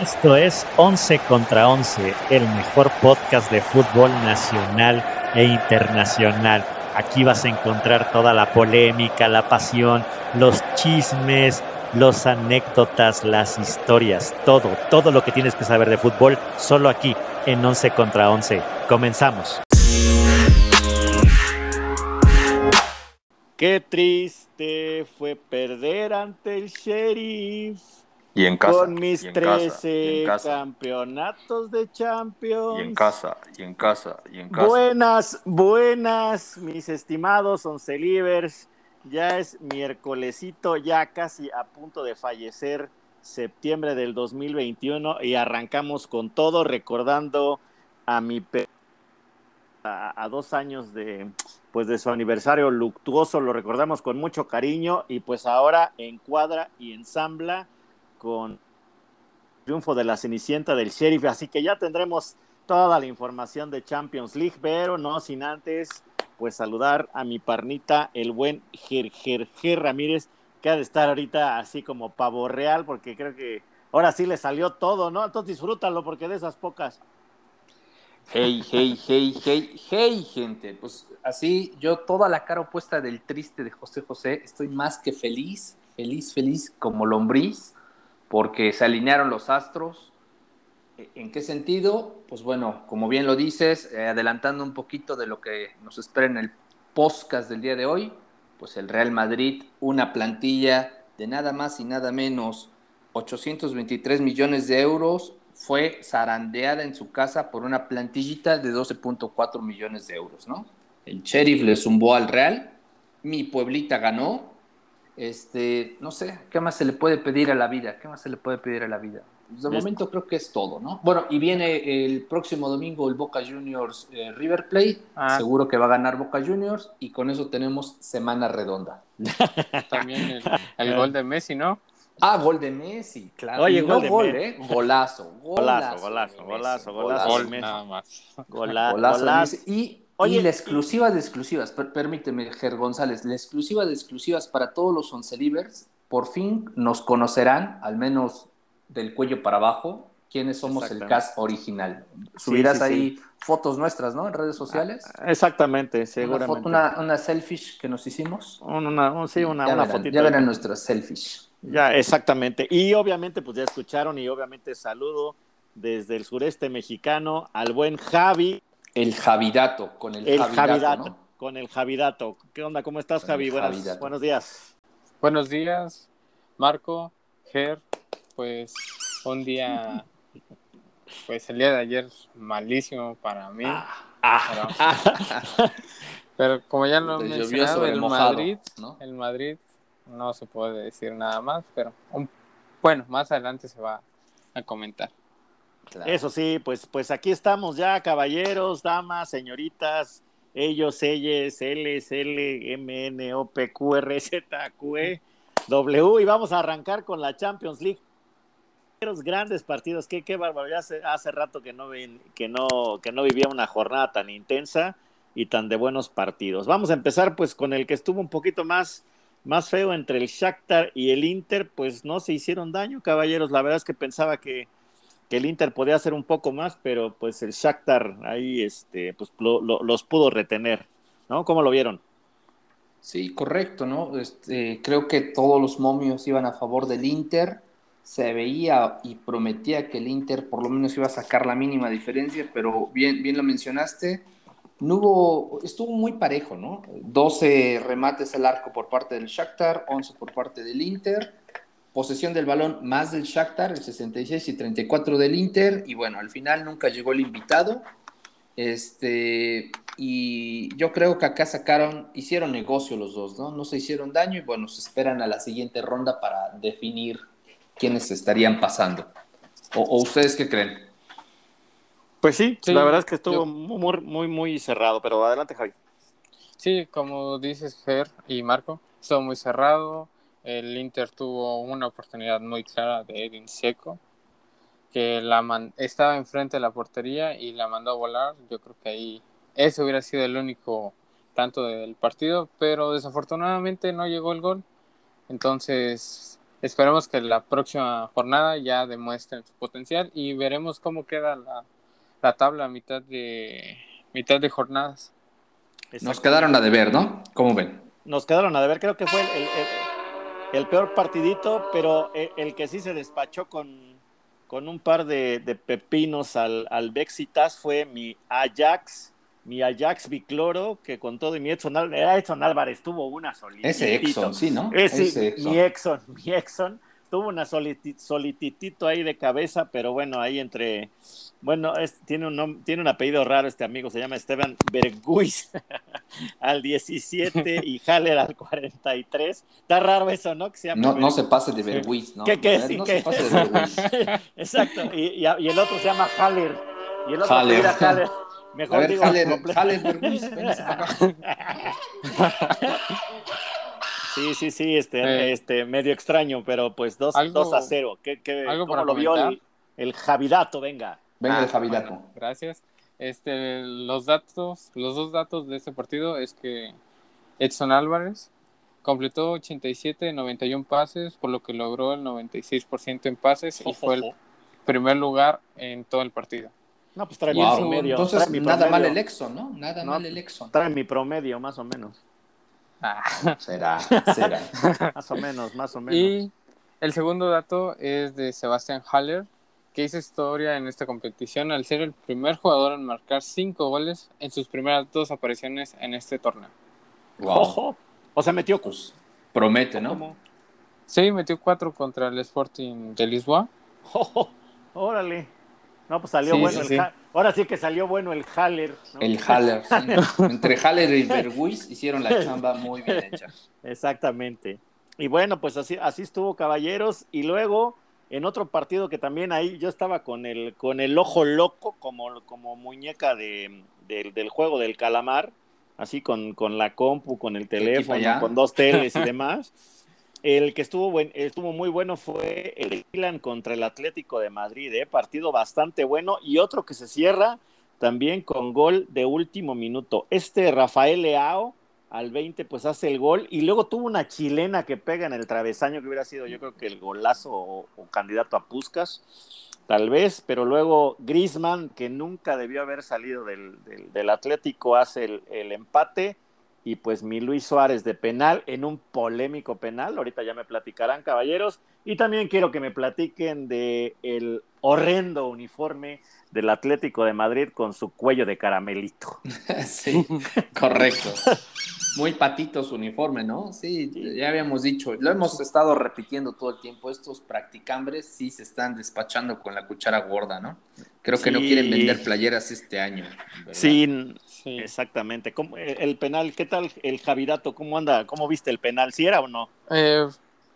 Esto es 11 contra 11, el mejor podcast de fútbol nacional e internacional. Aquí vas a encontrar toda la polémica, la pasión, los chismes, los anécdotas, las historias, todo, todo lo que tienes que saber de fútbol, solo aquí en 11 contra 11. Comenzamos. Qué triste fue perder ante el sheriff. Y en casa. Con mis y en casa, 13 y en casa, campeonatos de Champions. y en casa, y en casa, y en casa. Buenas, buenas, mis estimados oncelivers. Ya es miércolesito, ya casi a punto de fallecer, septiembre del 2021, y arrancamos con todo, recordando a mi pe- a, a dos años de pues de su aniversario luctuoso, lo recordamos con mucho cariño, y pues ahora encuadra y ensambla con triunfo de la Cenicienta del Sheriff, así que ya tendremos toda la información de Champions League, pero no sin antes pues saludar a mi parnita, el buen Ger, Ger, Ger Ramírez, que ha de estar ahorita así como pavo real, porque creo que ahora sí le salió todo, ¿no? Entonces disfrútalo, porque de esas pocas. Hey, hey, hey, hey, hey, gente. Pues así, yo toda la cara opuesta del triste de José José, estoy más que feliz, feliz, feliz como lombriz, porque se alinearon los astros. ¿E- ¿En qué sentido? Pues bueno, como bien lo dices, eh, adelantando un poquito de lo que nos espera en el podcast del día de hoy, pues el Real Madrid, una plantilla de nada más y nada menos 823 millones de euros, fue zarandeada en su casa por una plantillita de 12.4 millones de euros, ¿no? El sheriff le zumbó al Real, mi pueblita ganó, este, no sé, ¿qué más se le puede pedir a la vida? ¿Qué más se le puede pedir a la vida? Pues de momento creo que es todo, ¿no? Bueno, y viene el próximo domingo el Boca Juniors eh, River Plate, Ah. seguro que va a ganar Boca Juniors y con eso tenemos semana redonda. También el, el gol de Messi, ¿no? Ah, gol de Messi, claro. Oye, Y gol no de gol, Messi. ¿eh? Golazo, Golazo, golazo, golazo, golazo, golazo, Gol Messi. nada más. Gola- Golazo golazo. Y, Oye, y la exclusiva de exclusivas, per- permíteme, Ger González, la exclusiva de exclusivas para todos los oncelivers, por fin nos conocerán, al menos del cuello para abajo, quiénes somos el cast original. Subirás sí, ahí fotos nuestras, ¿no? En redes sociales. Exactamente, una, seguramente. foto, una, una selfish que nos hicimos. Un- una, un- sí, una, ya, una verán, fotito. ya verán nuestras selfish. Ya, exactamente. Y obviamente, pues ya escucharon y obviamente saludo desde el sureste mexicano al buen Javi, El Javidato, con el, el Javidato, Javidato, ¿no? con el Javidato. ¿Qué onda? ¿Cómo estás, Con Javi? Buenos, Javidato. buenos días. Buenos días, Marco, Ger. Pues un día, pues el día de ayer malísimo para mí. Ah, Pero, pero como ya lo mencionaba, sobre el mojado, Madrid, ¿no? el Madrid no se puede decir nada más, pero un- bueno, más adelante se va a comentar. Eso sí, pues, pues aquí estamos ya, caballeros, damas, señoritas, ellos, ellas, Ls, L, M, N, O, P, Q, R, Z, Q, E, W, y vamos a arrancar con la Champions League. Grandes partidos, qué, qué barbaridad, hace, hace rato que no, que, no, que no vivía una jornada tan intensa y tan de buenos partidos. Vamos a empezar pues con el que estuvo un poquito más, más feo entre el Shakhtar y el Inter, pues no se hicieron daño, caballeros, la verdad es que pensaba que que el Inter podía hacer un poco más, pero pues el Shakhtar ahí este, pues, lo- lo- los pudo retener, ¿no? ¿Cómo lo vieron? Sí, correcto, ¿no? Este, creo que todos los momios iban a favor del Inter. Se veía y prometía que el Inter por lo menos iba a sacar la mínima diferencia, pero bien, bien lo mencionaste. No hubo, estuvo muy parejo, ¿no? 12 remates al arco por parte del Shakhtar, 11 por parte del Inter. Posesión del balón más del Shakhtar, el 66 y 34 del Inter. Y bueno, al final nunca llegó el invitado. Este, y yo creo que acá sacaron, hicieron negocio los dos, ¿no? No se hicieron daño y bueno, se esperan a la siguiente ronda para definir quiénes estarían pasando. ¿O, o ustedes qué creen? Pues sí, Sí, la verdad es que estuvo yo- muy, muy, muy cerrado, pero adelante, Javi. Sí, como dices, Ger y Marco, estuvo muy cerrado. El Inter tuvo una oportunidad muy clara de Edin Seco, que la man- estaba enfrente de la portería y la mandó a volar. Yo creo que ahí ese hubiera sido el único tanto del partido, pero desafortunadamente no llegó el gol. Entonces, esperemos que la próxima jornada ya demuestren su potencial y veremos cómo queda la, la tabla a mitad de mitad de jornadas. Nos quedaron a deber, ¿no? ¿Cómo ven? Nos quedaron a deber, creo que fue el, el- el- el peor partidito, pero el, el que sí se despachó con, con un par de, de pepinos al, al Bexitas fue mi Ajax, mi Ajax Bicloro, que con todo y mi Edson, Al- era Edson Álvarez tuvo una solititito. Ese Exxon, sí, ¿no? Ese, Ese Exxon. mi Exxon, mi Exxon tuvo una soliti- solititito ahí de cabeza, pero bueno, ahí entre, bueno, es- tiene, un tiene un apellido raro este amigo, se llama Esteban Berguis al 17 y Haller al 43. Está raro eso, ¿no? Que se llama No, no se pase de Berwiz, ¿no? ¿Qué, qué, sí, no qué? se pase de Berwiz. Exacto, y, y- y el otro se llama Haller. Y el otro Haller. Haller. Mejor ver, digo Haller, Haller. Sí, sí, sí, este, Eh. este, medio extraño, pero pues 2 Algo- a 0. ¿Qué, qué, algo ¿Cómo lo vio el, el Javidato? Venga. Venga Ah, de Javidato. bueno, gracias. Este, los datos, los dos datos de este partido es que Edson Álvarez completó 87 de 91 pases, por lo que logró el 96% en pases y fue el primer lugar en todo el partido. No, pues trae el mi promedio. Entonces, trae mi nada promedio. mal el Exxon, ¿no? Nada No. mal el Exxon. Trae mi promedio, más o menos. Ah. Será, será. Más o menos, más o menos. Y el segundo dato es de Sebastián Haller, que hizo historia en esta competición al ser el primer jugador en marcar cinco goles en sus primeras dos apariciones en este torneo. Wow. Ojo. O sea, metió. Pues promete, ¿no? ¿Cómo? Sí, metió cuatro contra el Sporting de Lisboa. Ojo, órale. No, pues salió Sí, bueno sí, el sí. Ahora sí que salió bueno el Haller. ¿no? El Haller. sí. Entre Haller y Berwiz hicieron la chamba muy bien hecha. Exactamente. Y bueno, pues así, así estuvo Caballeros. Y luego, en otro partido que también ahí yo estaba con el, con el ojo loco, como, como muñeca de, del- del juego del calamar, así con, con la compu, con el teléfono, con dos teles y demás. El que estuvo, buen, estuvo muy bueno fue el Milan contra el Atlético de Madrid, ¿eh? partido bastante bueno. Y otro que se cierra también con gol de último minuto. Este Rafael Leao al 20 pues hace el gol y luego tuvo una chilena que pega en el travesaño que hubiera sido yo creo que el golazo o, candidato a Puscas, tal vez, pero luego Grisman que nunca debió haber salido del, Atlético hace el empate y pues mi Luis Suárez de penal en un polémico penal, ahorita ya me platicarán caballeros y también quiero que me platiquen de el horrendo uniforme del Atlético de Madrid con su cuello de caramelito. Sí, correcto. Muy patito su uniforme, ¿no? Sí, ya habíamos dicho, lo hemos estado repitiendo todo el tiempo, estos practicambres sí se están despachando con la cuchara gorda, ¿no? Creo que no quieren vender playeras este año. ¿verdad? Sí, Sí. exactamente. ¿Cómo- el el penal, ¿qué tal el Javidato? ¿Cómo anda? ¿Cómo viste el penal? ¿Si era o no? Eh,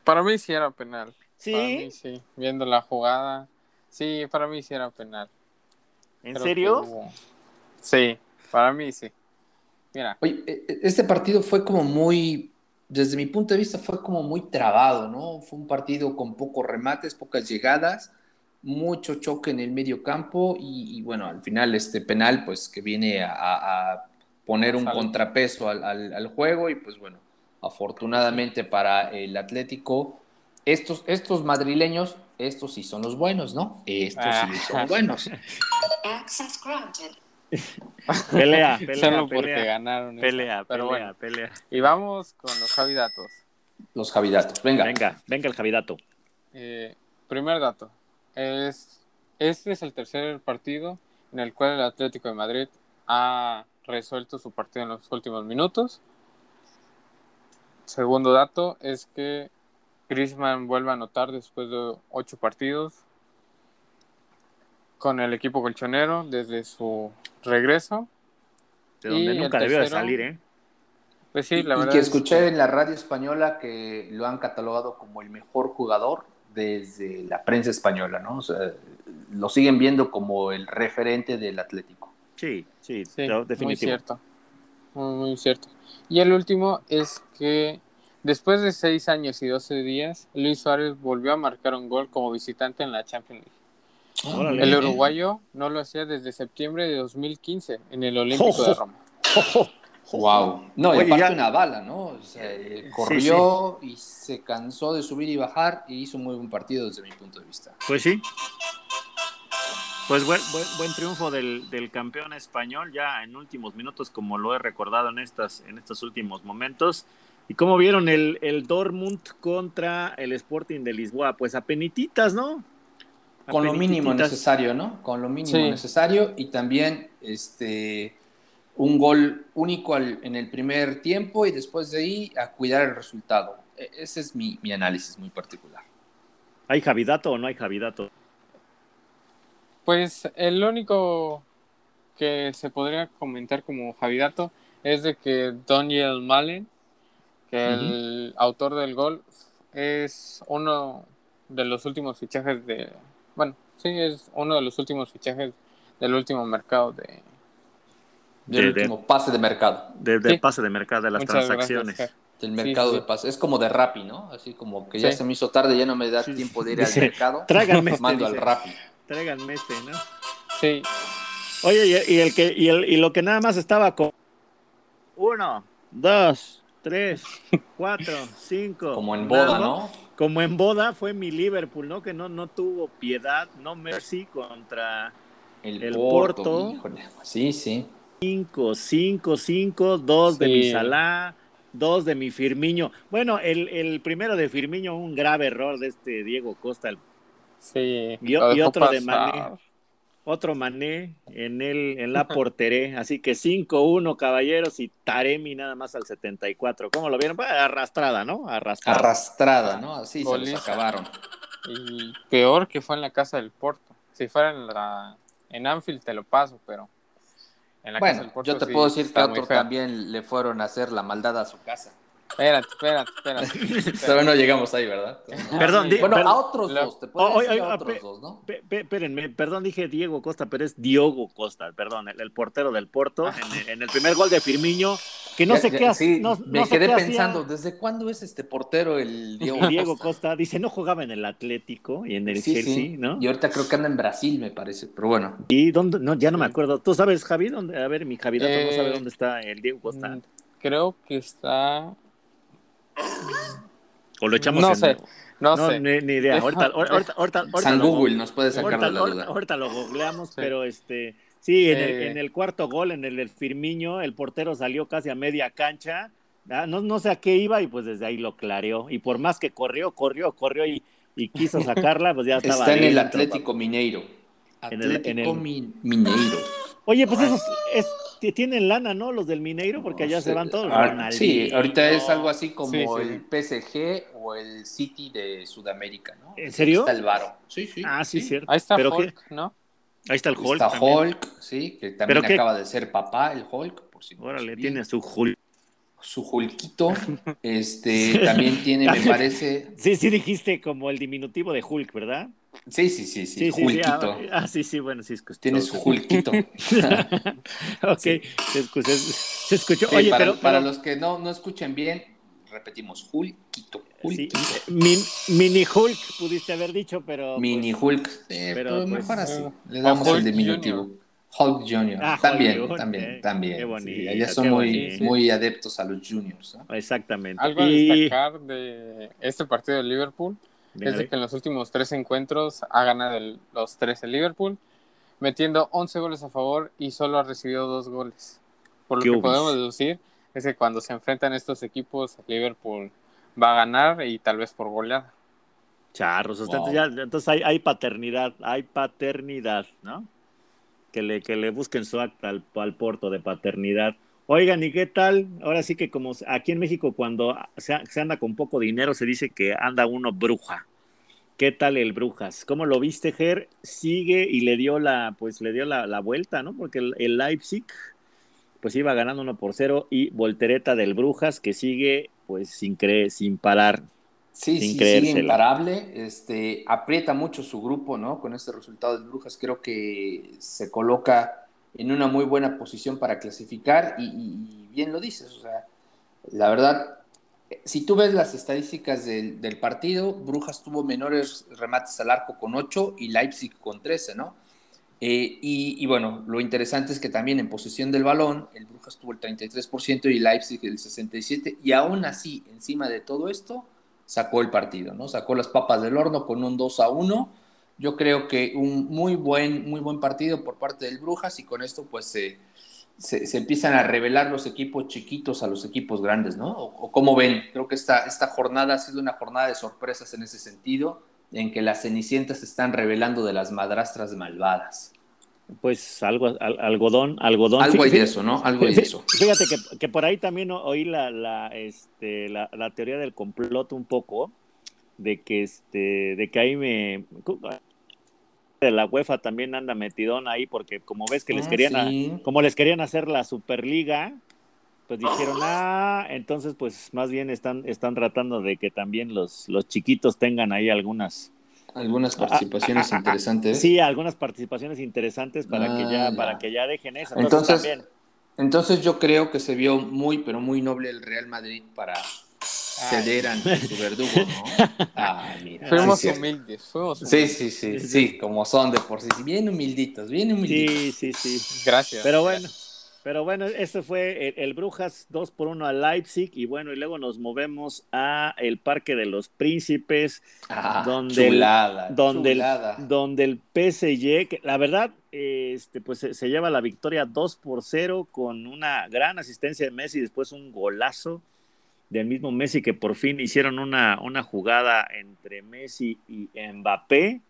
para mí sí era penal. Sí, Para mí sí. Viendo la jugada, sí, para mí sí era penal. ¿en Creo serio? que Sí, para mí sí. Mira, Oye, e- e- este partido fue como muy, desde mi punto de vista, fue como muy trabado, ¿no? Fue un partido con pocos remates, pocas llegadas, mucho choque en el medio campo y, y, bueno, al final este penal, pues que viene a, poner un contrapeso al, al- al juego y pues bueno, afortunadamente para el Atlético, estos, estos madrileños, estos sí son los buenos, ¿no? Estos sí Ah. son buenos. Access granted. Pelea, pelea, solo porque pelea. esta. Pelea, Pero pelea, bueno, pelea. y vamos con los Javidatos. Los Javidatos, venga. Venga, venga el Javidato. Eh, primer dato. Es, este es el tercer partido en el cual el Atlético de Madrid ha resuelto su partido en los últimos minutos. Segundo dato es que Griezmann vuelve a anotar después de ocho partidos con el equipo colchonero desde su regreso. De donde Y nunca debió de salir, ¿eh? Pues sí, y, la y verdad que es escuché en la radio española que lo han catalogado como el mejor jugador desde la prensa española, ¿no? O sea, lo siguen viendo como el referente del Atlético. Sí, sí, Sí, muy cierto. Muy, muy cierto. Y el último es que después de seis años y 12 días, Luis Suárez volvió a marcar un gol como visitante en la Champions League. Órale. El uruguayo no lo hacía desde septiembre de 2015 en el Olímpico de. Roma. Ojo, Wow. No, y Oye, aparte ya- una bala, ¿no? O sea, eh, corrió y se cansó de subir y bajar y hizo un muy buen partido desde mi punto de vista. Pues sí. Pues buen, buen, buen triunfo del, del campeón español ya en últimos minutos, como lo he recordado en, estas, en estos últimos momentos. ¿Y cómo vieron el, el Dortmund contra el Sporting de Lisboa? Pues apenititas, ¿no? Con lo mínimo necesario, ¿no? Con lo mínimo Sí. necesario y también este un gol único al- en el primer tiempo y después de ahí a cuidar el resultado. E- Ese es mi, mi análisis muy particular. ¿Hay Javidato o no hay Javidato? Pues el único que se podría comentar como Javidato es de que Daniel Malen, que el autor del gol, es uno de los últimos fichajes de. Bueno, sí, es uno de los últimos fichajes del último mercado de. Del De- de- último pase de mercado. De, de Sí. pase de mercado, de las Muchas transacciones. gracias. Del mercado sí, de pase. Es como de Rappi, ¿no? Así como que ya Sí. se me hizo tarde, ya no me da Sí, tiempo de ir dice, al mercado. Tráiganme este, Mando al dice. Rappi. Tráiganme este, ¿no? Sí, Oye, y, y el que, y, el, y lo que nada más estaba con uno, dos, tres, cuatro, cinco. Como en boda, ¿no? Como en boda fue mi Liverpool, ¿no? Que no, no tuvo piedad, no mercy contra El, El Porto. Sí, sí. Cinco, cinco, cinco, dos de Sí. mi Salah, dos de mi Firmiño. Bueno, el, el primero de Firmiño, un grave error de este Diego Costa, el sí. Y otro de. Mané. otro Mané en el en la porteré, así que 5-1 caballeros y Taremi nada más al 74. ¿Cómo lo vieron? Pues, arrastrada, ¿no? Arrastrada. Arrastrada, ¿no? Así se los acabaron. Y peor que fue en la casa del Porto. Si fuera en la en Anfield te lo paso, pero en la casa Bueno, del Porto yo te sí puedo decir que otro también le fueron a hacer la maldad a su casa. Espérate, espérate, espérate. Todavía no llegamos ahí, ¿verdad? Perdón, di- Bueno, a otros Lo- dos, te puedo Oh, decir oh, a oh, otros pe- dos, ¿no? Pe- pe- espérenme, perdón, dije Diego Costa, pero es Diogo Costa, perdón, el, el portero del Porto, en, el- en el primer gol de Firmiño, que no Ya- sé ya- qué hace. sí, no, me no sé quedé hacía pensando, ¿desde cuándo es este portero el Diego, Diego Costa? Costa. Dice, no jugaba en el Atlético y en el Sí, Chelsea, sí. ¿no? Y ahorita creo que anda en Brasil, me parece, pero bueno. ¿Y dónde? No, ya no me acuerdo. ¿Tú sabes, Javi? ¿Dónde? A ver, mi Javi no Eh, sabe dónde está el Diego Costa. Mm, Creo que está. O lo echamos No en- sé, no, No, sé. ni, ni idea. Ahorita, ahorita, ahorita, San lo- Google nos puede sacar la duda. ahorita lo googleamos, Sí. pero este, sí, en, el, en el cuarto gol, en el del Firmiño, el portero salió casi a media cancha. Ah, No, no sé a qué iba y pues desde ahí lo clareó. Y por más que corrió, corrió, corrió y, y quiso sacarla, pues ya estaba. Está en el Atlético Mineiro. En el- Atlético en el- Mi- Mineiro. Oye, pues esos es, tienen lana, ¿no? Los del Mineiro, porque allá se van todos. Ah, sí, ahorita es algo así como Sí, sí. el PSG o el City de Sudamérica, ¿no? ¿En serio? Está el Varo. Sí, sí. Ah, sí, cierto. Ahí está Pero Hulk, qué- ¿no? Ahí está el Hulk. Está también. Hulk, sí, que también ¿Pero qué? acaba de ser papá, el Hulk, por si no Órale, tiene su Hulk. su Hulkito. Este también tiene, me parece. Sí, sí dijiste como el diminutivo de Hulk, ¿verdad? Sí, sí, sí, sí, Sí, sí, sí. Hulkito. Ah, ah, sí, sí, bueno, sí. escuché Tiene todo. su Hulkito. ok, se, escuchó, se escuchó. Sí, Oye, para, pero, para pero- los que no, no escuchen bien, repetimos, Hulkito. sí, Hulkito. min- mini Hulk pudiste haber dicho, pero. Mini pues, Hulk. Eh, pero, pero pues, mejor así. eh, Le damos el diminutivo. Hulk Junior. Ah, también, también, eh, también. qué sí, bonito, allá son qué muy, bonito. muy adeptos a los juniors. Exactamente. Algo a Y- destacar de este partido de Liverpool Es de que en los últimos tres encuentros ha ganado el- los tres el Liverpool, metiendo 11 goles a favor y solo ha recibido dos goles. Por lo ¿Qué que podemos deducir es que cuando se enfrentan estos equipos, Liverpool va a ganar y tal vez por goleada. Charros, Wow. entonces, ya- entonces hay, hay paternidad, hay paternidad, ¿no? Que le, que le busquen su acta al, al Porto de paternidad. Oigan, ¿y qué tal? Ahora sí que como aquí en México cuando se, se anda con poco dinero se dice que anda uno bruja. ¿Qué tal el Brujas? ¿Cómo lo viste, Ger? Sigue y le dio la, pues le dio la, la vuelta, ¿no? Porque el, el Leipzig, pues iba ganando uno por cero y voltereta del Brujas que sigue, pues sin creer, sin parar. Sí, Sin sí, sigue imparable. Este, aprieta mucho su grupo, ¿no? Con este resultado de Brujas, creo que se coloca en una muy buena posición para clasificar y, bien lo dices, o sea, la verdad, si tú ves las estadísticas del, del partido, Brujas tuvo menores remates al arco con 8 y Leipzig con 13, ¿no? Eh, y, y bueno, lo interesante es que también en posesión del balón, el Brujas tuvo el 33% y Leipzig el 67%, y aún así, encima de todo esto, sacó el partido, ¿no? Sacó las papas del horno con un 2 a 1. Yo creo que un muy buen, muy buen partido por parte del Brujas y con esto pues se, se, se empiezan a revelar los equipos chiquitos a los equipos grandes, ¿no? O, o cómo ven, creo que esta, esta jornada ha sido una jornada de sorpresas en ese sentido, en que las cenicientas se están revelando de las madrastras malvadas. Pues algo, al- algodón, algodón. Algo hay de eso, ¿no? Algo hay de eso. Fíjate que, que por ahí también oí la, la, este, la, la teoría del complot un poco, de que este, de que ahí me de la UEFA también anda metidón ahí, porque como ves que les Ah, querían a- como les querían hacer la Superliga, pues dijeron, ah, entonces pues más bien están, están tratando de que también los, los chiquitos tengan ahí algunas, Algunas participaciones interesantes. sí, algunas participaciones interesantes para que ya, Ah, para que ya dejen eso. Entonces, Entonces, también, Entonces yo creo que se vio muy, pero muy noble el Real Madrid para ceder ante su verdugo, ¿no? Ah, mira. Fuimos sí, humildes, fuimos Sí, humildes. sí, sí, sí, como son de por sí, bien humilditos, bien humilditos. sí, sí, sí. Gracias. Pero bueno, pero bueno, este fue el, el Brujas 2 por 1 a Leipzig y bueno, y luego nos movemos a el Parque de los Príncipes, Ah, Donde el- chulada, donde el, chulada. donde el PSG, que la verdad, este, pues se, se lleva la victoria 2 por 0 con una gran asistencia de Messi, después un golazo del mismo Messi que por fin hicieron una, una jugada entre Messi y Mbappé.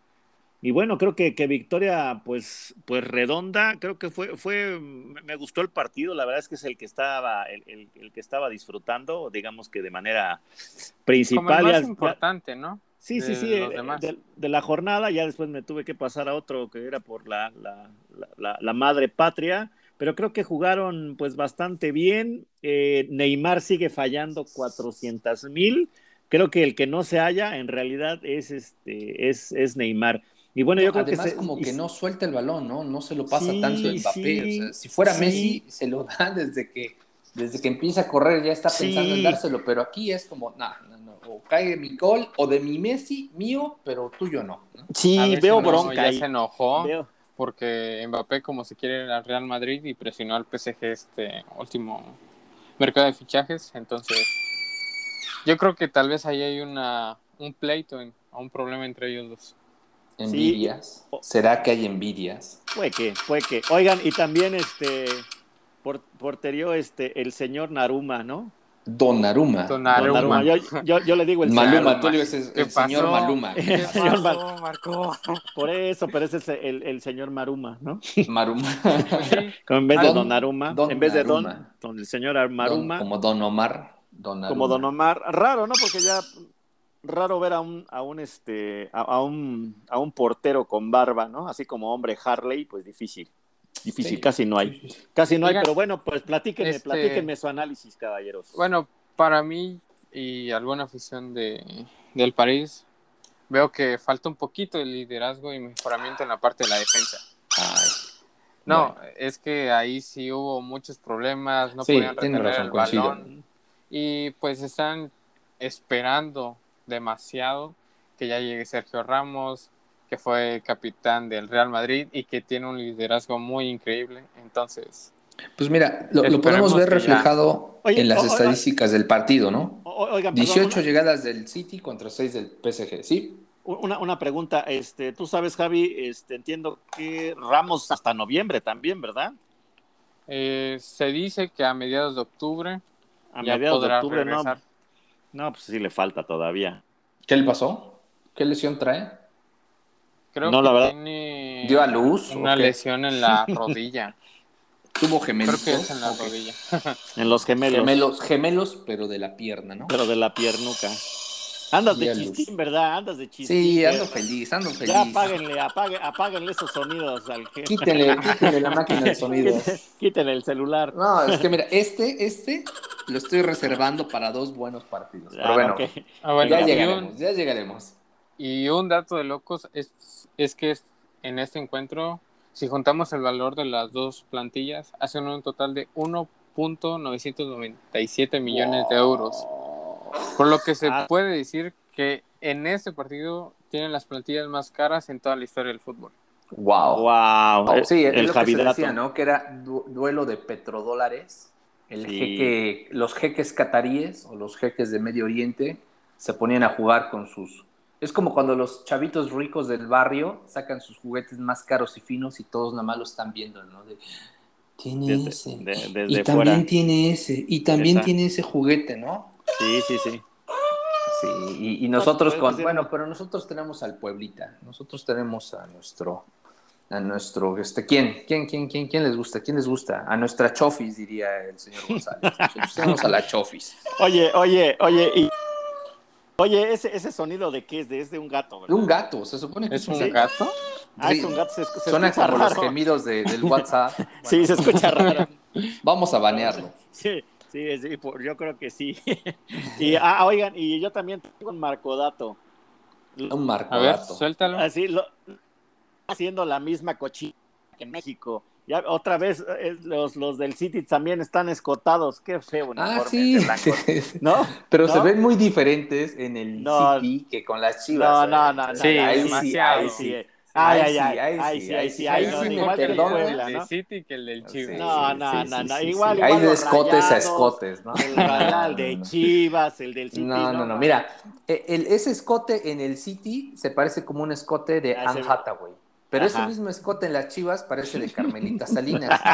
Y bueno, creo que, que victoria pues, pues redonda, creo que fue, fue, me gustó el partido, la verdad es que es el que estaba, el, el- el que estaba disfrutando, digamos que de manera Como el principal. más importante, ¿no? Sí, sí, de sí, eh, de, de la jornada, ya después me tuve que pasar a otro que era por la, la, la- la- la madre patria, pero creo que jugaron pues bastante bien. Eh, Neymar sigue fallando 400 mil. Creo que el que no se halla en realidad es, este, es, es Neymar. Y bueno, yo creo Además, que... se- como y- que no suelta el balón, ¿no? No se lo pasa Sí, tanto a Mbappé. sí, o sea, si fuera sí. Messi, se lo da desde que, desde que empieza a correr, ya está pensando Sí. en dárselo, pero aquí es como, no, no, no, o cae mi gol, o de mi Messi, mío, pero tuyo no. ¿no? Sí, veo no, bronca Ya ahí. se enojó Veo- porque Mbappé como se quiere ir al Real Madrid y presionó al PSG este último mercado de fichajes. Entonces, yo creo que tal vez ahí hay una un pleito en- o un problema entre ellos dos. Envidias. Sí. ¿Será que hay envidias? Fue que, fue que. Oigan, y también este por, porterió este el señor Naruma, ¿no? Donnarumma. Donnarumma. Donnarumma. Yo, yo, yo le digo el Maluma, señor, tú le dices ¿Qué el señor pasó? Maluma. ¿Qué Señor pasó, Marco? por eso, pero ese es el, el señor Maruma, ¿no? Maruma. Sí, en vez Ah, de Don- Donnarumma, Don en vez de Don, don el señor Maruma, Don- como Don Omar. Donnarumma. como Don Omar. Raro, ¿no? Porque ya raro ver a un, a un este, a, a un, a un portero con barba, ¿no? Así como hombre Harley, pues difícil. Difícil, Sí. casi no hay. Casi no hay, pero bueno, pues platíquenme, este- platíquenme su análisis, caballeros. Bueno, para mí y alguna afición de, del París, veo que falta un poquito de liderazgo y mejoramiento en la parte de la defensa. Ay, No, Bueno. es que ahí sí hubo muchos problemas, no Sí, podían retener razón, el coincido. balón y pues están esperando demasiado que ya llegue Sergio Ramos, que fue capitán del Real Madrid y que tiene un liderazgo muy increíble. Entonces, Pues mira, lo, podemos ver reflejado Oye, en las oiga. estadísticas del partido, ¿no? O- Oigan, perdón, 18 una- llegadas del City contra 6 del PSG, ¿sí? Una, una pregunta, este, tú sabes, Javi, este, entiendo que Ramos hasta noviembre también, ¿verdad? eh, se dice que a mediados de octubre A ya mediados de octubre, no, no, pues sí le falta todavía. ¿Qué le pasó? ¿Qué lesión trae? Creo No, que la verdad. tiene ¿Dio a luz? una lesión en la rodilla. ¿Tuvo gemelos? Creo que es en la rodilla. En los gemelos, Gemelos, gemelos, pero de la pierna, ¿no? pero de la piernuca. Andas de chistín, ¿verdad? Andas de chistín. Sí, ando feliz, ando feliz. Ya apáguenle, apague, apáguenle esos sonidos al jefe. Quítenle, quítenle la máquina de sonido. Quítenle el celular. No, es que mira, este, este lo estoy reservando para dos buenos partidos. Pero Ah, bueno. Ah, bueno, ya y, llegaremos, un, ya llegaremos. y un dato de locos es, es que en este encuentro, si juntamos el valor de las dos plantillas, hacen un total de 1.997 millones de euros. Por lo que se Ah. puede decir que en este partido tienen las plantillas más caras en toda la historia del fútbol. Wow. Wow. Oh, sí, es el lo que se decía, ¿no? Que era du- duelo de petrodólares. El Sí. jeque, los jeques cataríes o los jeques de Medio Oriente se ponían a jugar con sus... Es como cuando los chavitos ricos del barrio sacan sus juguetes más caros y finos y todos nada más lo están viendo, ¿no? De, tiene Desde- ese. de- y también tiene ese. Y también tiene ese juguete, ¿no? Sí, sí, sí. Sí, y, y nosotros pues, con, pues, bueno, pero nosotros tenemos al Pueblita, nosotros tenemos a nuestro, a nuestro, este, ¿quién? ¿Quién, quién, quién, quién les gusta? ¿Quién les gusta? A nuestra Chofis, diría el señor González. Nosotros tenemos a la Chofis. Oye, oye, oye, y- oye, ese, ese sonido de qué es, de, es de un gato, De un gato, se supone que ¿Es un Sí. gato? Ah, Sí. es un gato, se, se Suena escucha como los gemidos de- del WhatsApp. Sí, Bueno, se escucha raro. Vamos a banearlo. Sí, sí, sí, por- yo creo que sí. y, ah, oigan, y yo también tengo un marcodato. Un marco A ver, suéltalo. Así, lo, haciendo la misma cochina que en México. Ya otra vez eh, los, los del City también están escotados. Qué feo uniforme Ah, sí. de blanco. ¿No? Pero ¿No? se ven muy diferentes en el No. City que con las chivas. No, ¿eh? no, no, no. Sí, ahí sí, ahí sí. Ay, ay, ay, ay, sí, ahí sí, ahí ahí no, sí igual que el. Puebla, ¿no? City que el del Sí, Chivas. No, no, sí, no, sí, no, sí, igual, Hay de escotes a escotes, ¿no? El de no. Chivas, el del City. No, no, no. Mira, el, ese escote en el City se parece como un escote de Ah, Anne sí. Hathaway. Pero ese mismo escote en las chivas parece de Carmelita Salinas.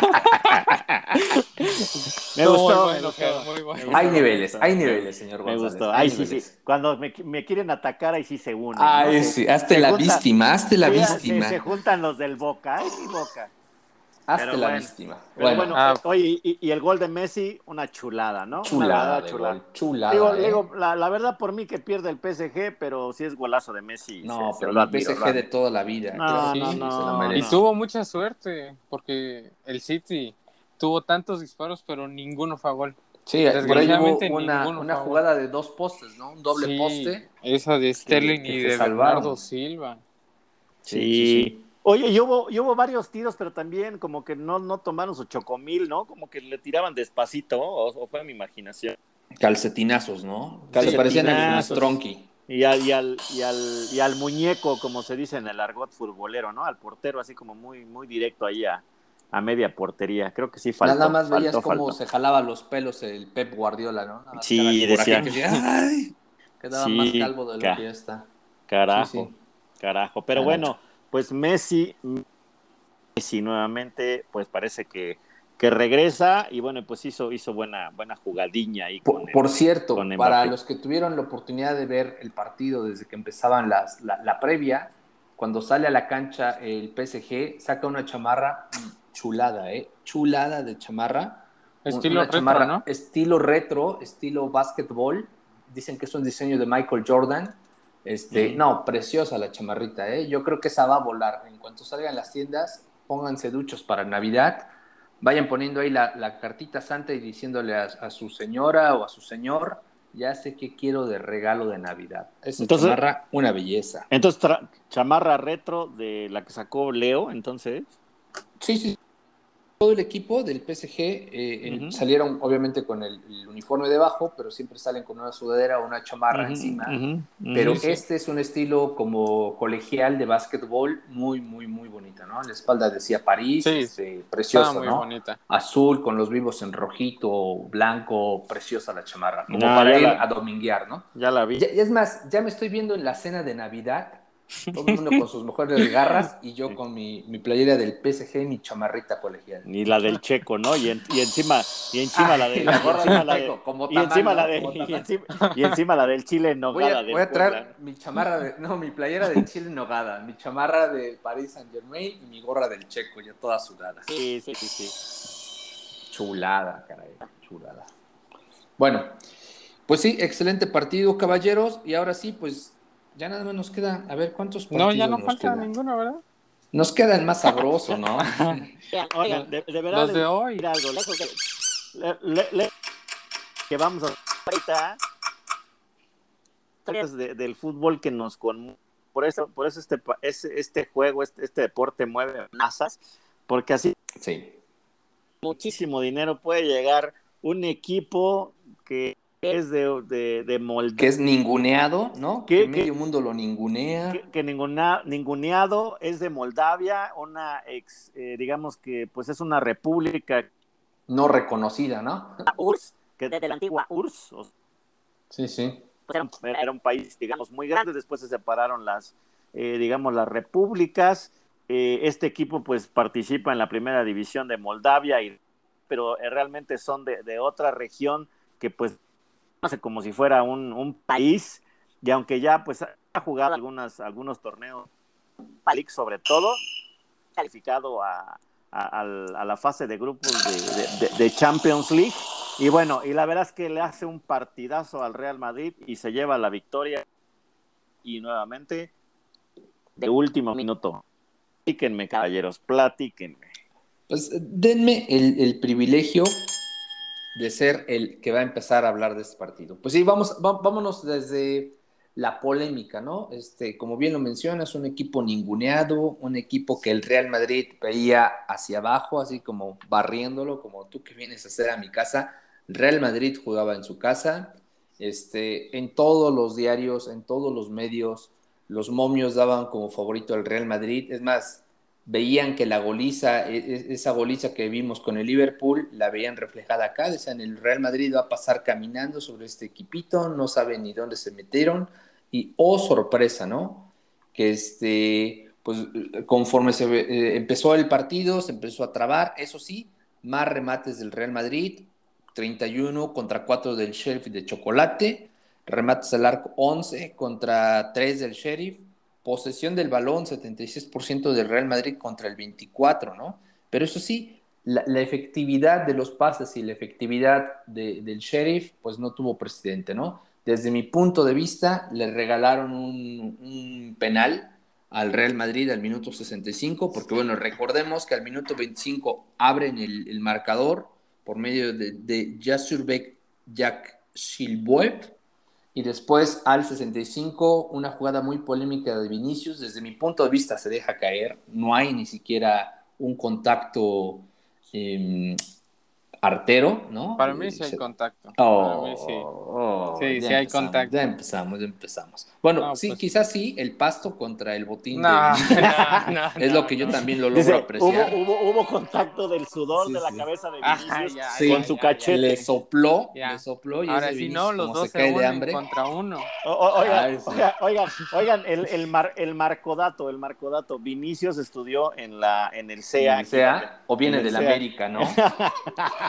Me gustó, me bueno, gustó. Muy bueno. Me gustó, hay me niveles, gustó. hay niveles, señor Me González. gustó. hay Ay, sí, sí. Cuando me, me quieren atacar, ahí sí se unen. Ay, sí, hazte se la juntan- víctima, hazte la sí, víctima. Se, se juntan los del Boca. Ay, sí, Boca. Hazte pero la bueno. víctima. Pero Bueno, bueno, Ah. oye, y, y el gol de Messi, una chulada, ¿no? Chulada, chulada. gol, chulada. Digo, ¿eh? digo, la, la verdad por mí que pierde el PSG, pero sí es golazo de Messi. no, se- se pero lo el admiro, PSG de toda la vida. No, sí, no, se no. merece. Y tuvo mucha suerte porque el City tuvo tantos disparos, pero ninguno fue a gol. Sí, ahí hubo Desgraciadamente, una, una jugada de dos postes, ¿no? Un doble Sí, poste. Esa de Sterling que y se de. Bernardo Silva. Sí. Sí, sí, Oye, y hubo, y hubo varios tiros, pero también como que no, no tomaron su chocomil, ¿no? Como que le tiraban despacito, o, o fue mi imaginación. Calcetinazos, ¿no? Se parecían al Stronky. Y al, y, al, y, al, y al muñeco, como se dice en el argot futbolero, ¿no? Al portero, así como muy, muy directo ahí a, a media portería. Creo que sí faltó. Nada más veías faltó, cómo faltó. se jalaba los pelos el Pep Guardiola, ¿no? Nada más Sí, decía- Quedaba Sí, más calvo de lo ca- que ya está. Carajo, Sí, sí. carajo. Pero Carajo. bueno, pues Messi, Messi nuevamente, pues parece que, que regresa y bueno, pues hizo, hizo buena, buena jugadiña ahí con Por, el- por cierto, con para los que tuvieron la oportunidad de ver el partido desde que empezaban las, la, la previa, cuando sale a la cancha el PSG, saca una chamarra mm, chulada, ¿eh? Chulada de chamarra. Estilo Una retro, chamarra ¿no? Estilo retro, estilo básquetbol. Dicen que es un diseño de Michael Jordan. Este, Mm. No, preciosa la chamarrita, ¿eh? Yo creo que esa va a volar. En cuanto salgan las tiendas, pónganse duchos para Navidad. Vayan poniendo ahí la, la cartita santa y diciéndole a, a su señora o a su señor, ya sé qué quiero de regalo de Navidad. Esa Entonces- chamarra, una belleza. Entonces, chamarra retro de la que sacó Leo, entonces. Sí, sí. Todo el equipo del PSG eh, en- salieron obviamente con el, el uniforme debajo, pero siempre salen con una sudadera o una chamarra encima. ujú, ujú. Pero este es un estilo como colegial de básquetbol muy, muy, muy bonito, ¿no? La espalda decía París, Sí, este, precioso, muy ¿no? bonita. Azul con los vivos en rojito, blanco, preciosa la chamarra, como No, para ya ir la- a dominguear, ¿no? Ya la vi. Ya es más, ya me estoy viendo en la cena de Navidad, todo el mundo con sus mejores garras y yo con mi, mi playera del PSG y mi chamarrita colegial. Ni la del checo, ¿no? Y, en- y encima, y encima la de, la gorra del la de- Checo, como y encima la de, y encima, y encima la del chile en Voy nogada a, del voy a traer Puebla. mi chamarra, de, no, mi playera de Chile en Nogada, mi chamarra de Paris Saint Germain y mi gorra del Checo, ya toda sudada. Sí, sí, sí, sí. Chulada, caray, chulada. Bueno, pues sí, excelente partido, caballeros. Y ahora sí, pues ya nada más nos queda, a ver cuántos partidos No, ya no falta ninguno, ¿verdad? Nos queda el más sabroso, ¿no? Oigan, de, de verdad, Los de hoy. algo, lejos de- le- le- le- que vamos a ahorita de- del fútbol que nos con por eso por eso este este juego este, este deporte mueve masas porque así Sí. muchísimo dinero puede llegar un equipo que es de, de, de Moldavia. Que es ninguneado, ¿no? ¿Qué- Que medio mundo lo ningunea. que, que ninguna, ninguneado es de Moldavia, una ex, eh, digamos que pues es una república No reconocida, ¿no? URSS, que de la antigua URSS, o sea, Sí, sí. pues, era, un, era un país, digamos, muy grande, después se separaron las, eh, digamos, las repúblicas, Eh, este equipo pues participa en la primera división de Moldavia, y, pero eh, realmente son de, de otra región que pues como si fuera un, un país, y aunque ya pues ha jugado algunas, algunos torneos, sobre todo, calificado a, a, a la fase de grupos de- de Champions League. Y bueno, y la verdad es que le hace un partidazo al Real Madrid y se lleva la victoria. Y nuevamente, de último minuto. Platíquenme, caballeros, platíquenme. Pues denme el, el privilegio de ser el que va a empezar a hablar de este partido. Pues sí, vamos, va- vámonos desde la polémica, ¿no? Este, como bien lo mencionas, un equipo ninguneado, un equipo que el Real Madrid veía hacia abajo, así como barriéndolo, como tú que vienes a hacer a mi casa. Real Madrid jugaba en su casa, este, en todos los diarios, en todos los medios, los momios daban como favorito al Real Madrid. Es más, veían que la goliza, e- e- esa goliza que vimos con el Liverpool, la veían reflejada acá. Decían, el Real Madrid va a pasar caminando sobre este equipito, no saben ni dónde se metieron. Y, oh, sorpresa, ¿no? Que este, pues conforme se eh, empezó el partido, se empezó a trabar, eso sí, más remates del Real Madrid, 31 contra 4 del Sheriff de Chocolate, remates al arco 11 contra 3 del Sheriff, posesión del balón 76% del Real Madrid contra el 24, ¿no? Pero eso sí, la, efectividad de los pases y la efectividad de- del Sheriff, pues no tuvo precedente, ¿no? Desde mi punto de vista, le regalaron un, penal al Real Madrid al minuto 65, porque bueno, recordemos que al minuto 25 abren el, marcador por medio de, de Jasurbek Jack Shilboev, y después al 65, una jugada muy polémica de Vinicius, desde mi punto de vista se deja caer, no hay ni siquiera un contacto eh, artero, ¿no? Para mí sí Se- hay contacto. Oh, Para mí sí. oh, Sí, ya sí hay empezamos, contacto. Ya empezamos, ya empezamos. Bueno, No, sí, pues- quizás sí, el pasto contra el botín. No, de- no, no, es no, lo que yo también lo logro Dice, apreciar. hubo, hubo contacto del sudor Sí, de la sí. cabeza de Ajá, Vinicius ya, Sí. con ya, su ya, cachete. Le sopló, Ya. le sopló y Ahora sí, Vinicius, no, los dos se cae de unen hambre. contra uno. O- o- oigan, Ay, sí. oigan, oigan, oigan, el, el, mar, el marcodato, el marcodato. Vinicius estudió en la en el CEA. O sea, o viene en el del. América, ¿no?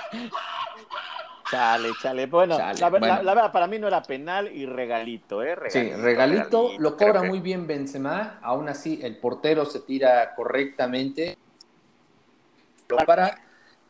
Chale, chale. Bueno, Chale, la, ver- bueno. la- la verdad, para mí no era penal y regalito, ¿eh? Sí, regalito, lo cobra muy bien Benzema, aún así el portero se tira correctamente, lo para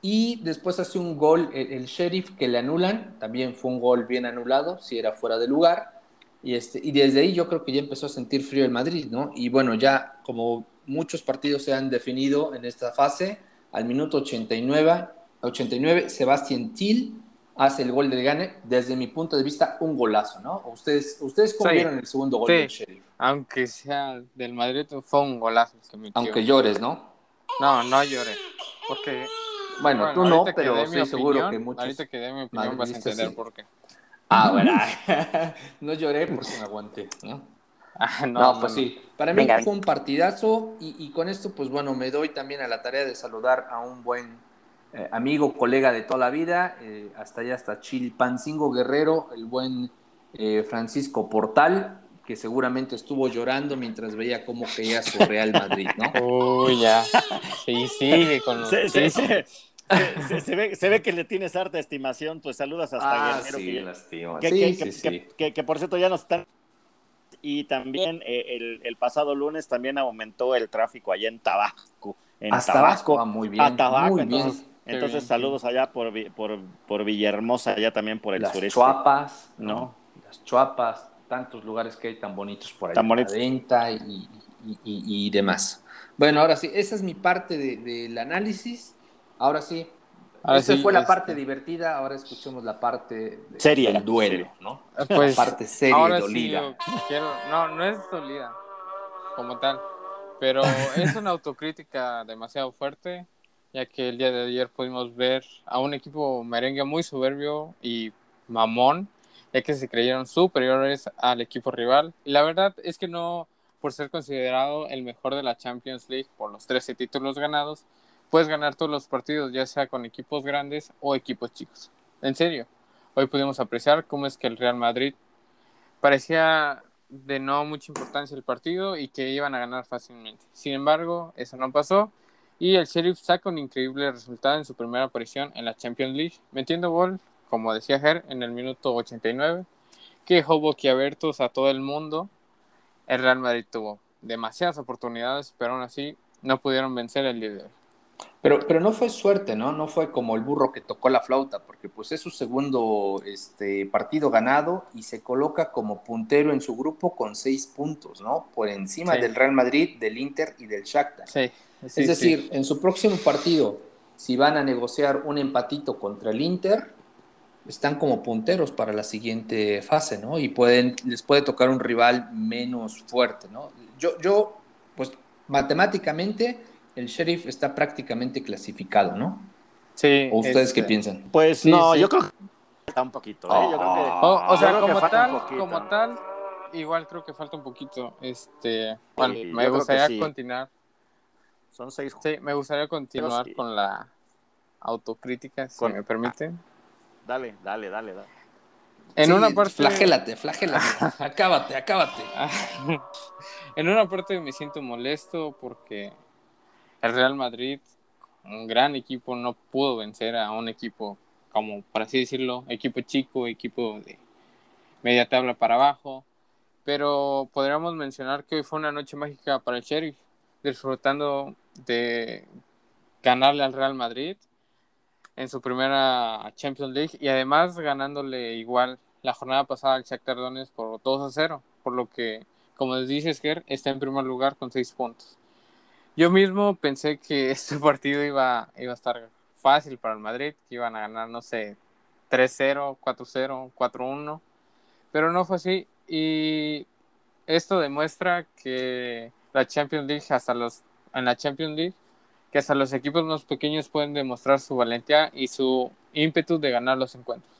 y después hace un gol el, el sheriff que le anulan, también fue un gol bien anulado, si era fuera de lugar, y, este, y desde ahí yo creo que ya empezó a sentir frío el Madrid, ¿no? Y bueno, ya como muchos partidos se han definido en esta fase, al minuto 89, 89 Sebastián Till hace el gol del gane, desde mi punto de vista, un golazo, ¿no? ¿Ustedes, ustedes cómo Sí. vieron el segundo gol Sí. del Sheriff? Aunque sea del Madrid, fue un golazo que. Aunque llores, ¿no? No, no lloré. Porque. Bueno, bueno, tú no, pero estoy seguro que muchos... Ahorita que dé mi opinión vas a entender sí. por qué. Ah, bueno, no lloré porque me aguanté, ¿no? Ah, No, pues sí. Para mí Venga. fue un partidazo y, y con esto, pues bueno, me doy también a la tarea de saludar a un buen eh, amigo, colega de toda la vida, eh, hasta allá, hasta Chilpancingo Guerrero, el buen eh, Francisco Portal, que seguramente estuvo llorando mientras veía cómo caía su Real Madrid, ¿no? Uy, ya. Sí, sigue con los. Se, se- sí, se- se- se ve, se ve que le tienes harta estimación, pues saludas hasta Guerrero, lástima. que, Sí, que- sí, que- sí. que- que- que por cierto ya no están. Y también eh, el, el pasado lunes también aumentó el tráfico allá en Tabasco. En Hasta Tabasco. abajo, ah, muy bien. a Tabasco, muy entonces, bien. Entonces bien, saludos allá por, por, por Villahermosa, allá también por el Las sureste. Chuapas, ¿no? ¿no? Las Chuapas, tantos lugares que hay tan bonitos por ahí. Tan bonitos. La Venta y, y- y- y demás. Bueno, ahora sí, esa es mi parte de- del análisis. Ahora sí, Ahora esa sí, fue la este- parte divertida, ahora escuchemos la parte de- Seria. del duelo, Seria. ¿no? Pues, la parte seria ahora y sí dolida. yo quiero, no, no es dolida como tal, pero es una autocrítica demasiado fuerte, ya que el día de ayer pudimos ver a un equipo merengue muy soberbio y mamón, ya que se creyeron superiores al equipo rival. Y la verdad es que no por ser considerado el mejor de la Champions League por los 13 títulos ganados, puedes ganar todos los partidos, ya sea con equipos grandes o equipos chicos. En serio, hoy pudimos apreciar cómo es que el Real Madrid parecía de no mucha importancia el partido y que iban a ganar fácilmente. Sin embargo, eso no pasó y el Sheriff saca un increíble resultado en su primera aparición en la Champions League, metiendo gol, como decía Ger, en el minuto 89, que dejó boquiabiertos a todo el mundo. El Real Madrid tuvo demasiadas oportunidades, pero aún así no pudieron vencer de hoy. Pero, pero no fue suerte, ¿no? No fue como el burro que tocó la flauta, porque pues es su segundo este, partido ganado y se coloca como puntero en su grupo con seis puntos, ¿no? Por encima Sí. del Real Madrid, del Inter y del Shakhtar. Sí, es decir, en su próximo partido, si van a negociar un empatito contra el Inter, están como punteros para la siguiente fase, ¿no? Y pueden, les puede tocar un rival menos fuerte, ¿no? Yo, yo pues matemáticamente, el Sheriff está prácticamente clasificado, ¿no? sí, ¿O ustedes este, qué piensan? Pues Sí, no, sí. yo creo que falta un poquito, ¿eh? Yo creo que, O, o sea, yo creo que como tal, como tal, igual creo que falta un poquito. Este, bueno, me gustaría sí. continuar. Son seis Sí, me gustaría continuar sí. con la autocrítica, si Con- me permite. Dale, dale, dale, dale. En Sí, una parte, Flagélate, flagélate. acábate, acábate. en una parte me siento molesto porque el Real Madrid, un gran equipo, no pudo vencer a un equipo como, por así decirlo, equipo chico, equipo de media tabla para abajo. Pero podríamos mencionar que hoy fue una noche mágica para el Sheriff, disfrutando de ganarle al Real Madrid en su primera Champions League y además ganándole igual la jornada pasada al Shakhtar Donetsk por 2 a 0, por lo que, como les dice Sker, está en primer lugar con 6 puntos. Yo mismo pensé que este partido iba, iba a estar fácil para el Madrid, que iban a ganar, no sé, 3-0, 4-0, 4-1, pero no fue así y esto demuestra que la Champions League hasta los en la Champions League que hasta los equipos más pequeños pueden demostrar su valentía y su ímpetu de ganar los encuentros.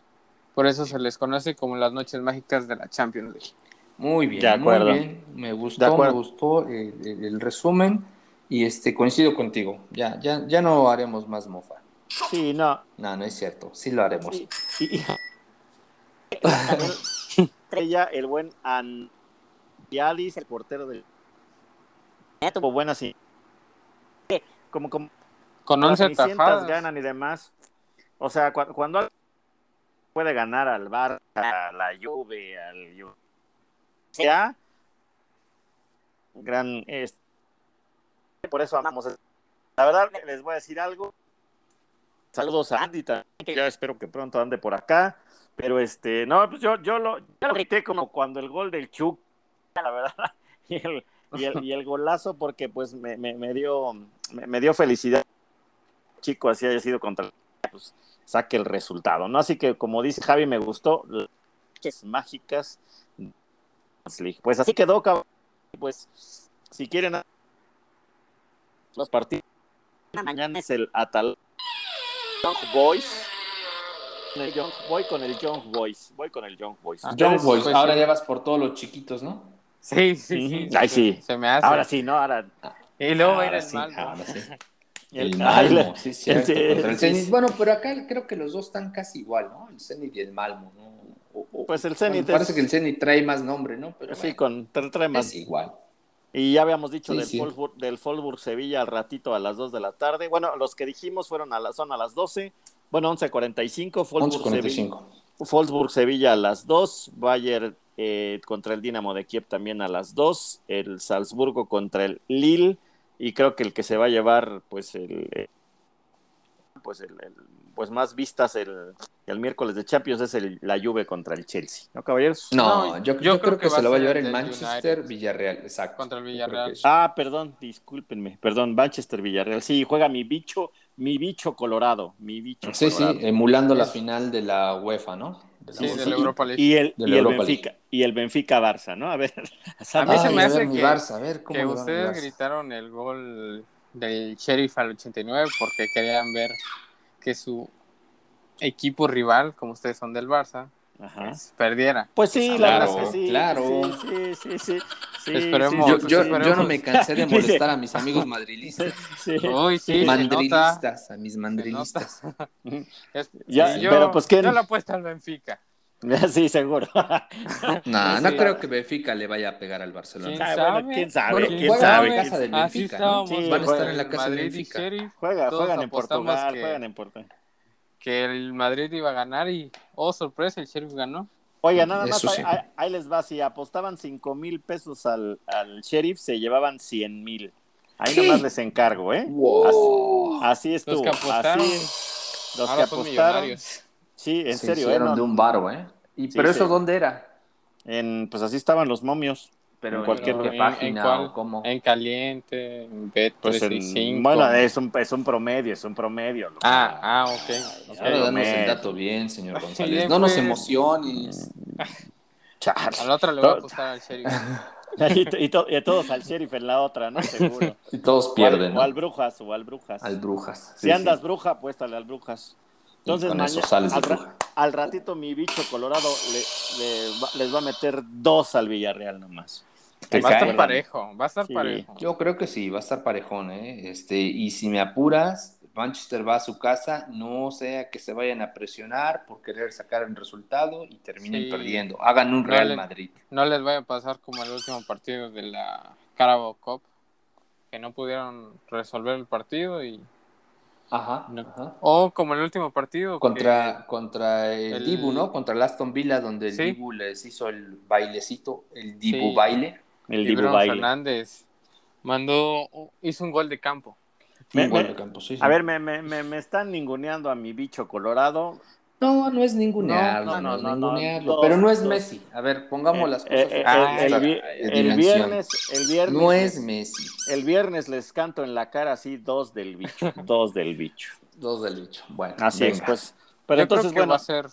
Por eso se les conoce como las noches mágicas de la Champions League. Muy bien, De acuerdo. muy bien. Me De gustó, me gustó el, el- el resumen y este coincido contigo. Ya, ya, ya no haremos más mofa. Sí, no. No, no es cierto. Sí lo haremos. Y, y- y- ella, el buen Andialis, el portero del tuvo buenas sí. Como como Con las 11 Cenicientas atajadas. ganan y demás. O sea, cu- cuando, alguien puede ganar al Bar, a la Juve, al Ju- sea gran es- por eso amamos. La verdad les voy a decir algo. Saludos a Andy también, que ya espero que pronto ande por acá. Pero este, no, pues yo, yo lo, yo lo grité como cuando el gol del Chuck, la verdad, y el, y el, y el golazo, porque pues me, me, me dio, me, me dio felicidad. Chico, así haya sido contra pues saque el resultado, ¿no? Así que como dice Javi, me gustó las mágicas. Pues así quedó, cabrón. Pues si quieren los partidos mañana es el Atal Young Boys. El Young- voy con el Young Boys. Voy con el Young Boys. Ah, Young Boys, pues, ahora sí. ya vas por todos los chiquitos, ¿no? Sí, sí, sí. Ay, se- sí. Se me hace. Ahora sí, ¿no? Ahora. Y luego va a ir Ahora el sí, mal. ¿no? ahora sí. El- El Malmo, sí, cierto, el sí. Bueno, pero acá creo que los dos están casi igual, ¿no? El Zenit y el Malmo, ¿no? O- o- Pues el bueno, Zenit es- Parece que el Zenit trae más nombre, ¿no? Pero Sí, bueno, con tra- trae más. es igual. Y ya habíamos dicho Sí, del, sí. Wolfsburg, del Wolfsburg Sevilla al ratito a las 2 de la tarde. Bueno, los que dijimos fueron a la, son a las 12. Bueno, 11.45. Wolfsburg Sevilla, 11.45. Wolfsburg Sevilla a las 2. Bayern eh, contra el Dinamo de Kiev también a las 2. El Salzburgo contra el Lille. Y creo que el que se va a llevar, pues, el. eh, pues, el, el- pues más vistas el, el miércoles de Champions es el, la Juve contra el Chelsea. ¿No, caballeros? No, No, yo, yo yo creo creo que se lo va a llevar el Manchester United. Villarreal, exacto. Contra el Villarreal. Ah, perdón, discúlpenme, perdón, Manchester Villarreal. Sí, juega mi bicho, mi bicho colorado, mi bicho Sí, sí, emulando la final de la UEFA, ¿no? De Sí, UEFA. de la Europa League. Y el, y el Europa Benfica, y el Benfica Barça, ¿no? A ver, A mí se me a hace que- Barça, a ver cómo que ustedes Barça. gritaron el gol del Sheriff al 89 porque querían ver que su equipo rival, como ustedes son del Barça, Ajá. pues, perdiera. Pues sí, Pues la claro, verdad que sí. claro. Sí, sí, sí, sí. sí, Esperemos. Yo, no me cansé de molestar a mis amigos madrilistas. sí. Uy, sí, nota. mandrilistas, a mis mandrilistas. Es- Ya, y yo, pero pues, ¿qué? Yo la apuesta al Benfica. Sí, seguro. No, no Sí. creo que Benfica le vaya a pegar al Barcelona. ¿Quién Ah, sabe? bueno, quién sabe, Bueno, quién juegan sabe. en casa del Así Benfica, ¿no? estábamos. Sí, Van a estar en la casa del Benfica. Sheriff, Juega, juegan en Portugal, que- juegan en Portugal. que el Madrid iba a ganar y, oh, sorpresa, el Sheriff ganó. Oiga, nada más, Eso ahí, sí. ahí- ahí les va, si apostaban 5 mil pesos al, al sheriff, se llevaban 100 mil. Ahí ¿Qué? nomás les encargo, ¿eh? Wow. Así estuvo. Los que apostaron, así, los que ahora apostaron. millonarios. Sí, en Se serio, ¿eh? hicieron No, de un varo, ¿eh? ¿Y, Sí, ¿Pero eso sí. dónde era? en, pues así estaban los momios. Pero En cualquier ¿en página cuál- o cómo? En caliente, en Bet Pues 365. bueno, es un, es un promedio, es un promedio. Ah, ah, ok. ok. Ahora danos Promedio. el dato bien, señor González. No nos pues. emociones. Chale. A la otra le voy a Todo- apostar al Sheriff. y, to- y to- y todos al sheriff en la otra, ¿no? Seguro. Y todos O al- pierden, O al brujas, o al brujas. Al Brujas. si andas bruja, apuéstale al brujas. Entonces, con eso maña- sales de al, ra- al ratito mi bicho colorado le- le va- les va a meter dos al Villarreal nomás. Te Va a estar parejo, va a estar Sí. parejo. Yo creo que sí, va a estar parejón, ¿eh? Este, y si me apuras, Manchester va a su casa, no sea que se vayan a presionar por querer sacar un resultado y terminen Sí. perdiendo. Hagan un Real. Madrid. No les vaya a pasar como el último partido de la Carabao Cup, que no pudieron resolver el partido y Ajá. No. ajá. o como el último partido Contra, contra el, el- Dibu, ¿no? Contra el Aston Villa, donde el Sí. Dibu les hizo el bailecito, el Dibu Sí. baile. El Dibu. Fernández mandó hizo un gol de campo. Me- Un gol me- de campo, sí, sí. A ver, me, me, me, me están ninguneando a mi bicho colorado. No, no es ningunearlo, No, no, no, no, pero no es dos. Messi. A ver, pongamos las Eh, cosas eh, en Ah, el, el dimensión. viernes, el viernes, No es Messi. el viernes les canto en la cara así dos del bicho, dos del bicho. Dos del bicho. Bueno, Así es, pues. Pero Yo creo entonces, que bueno, va a ser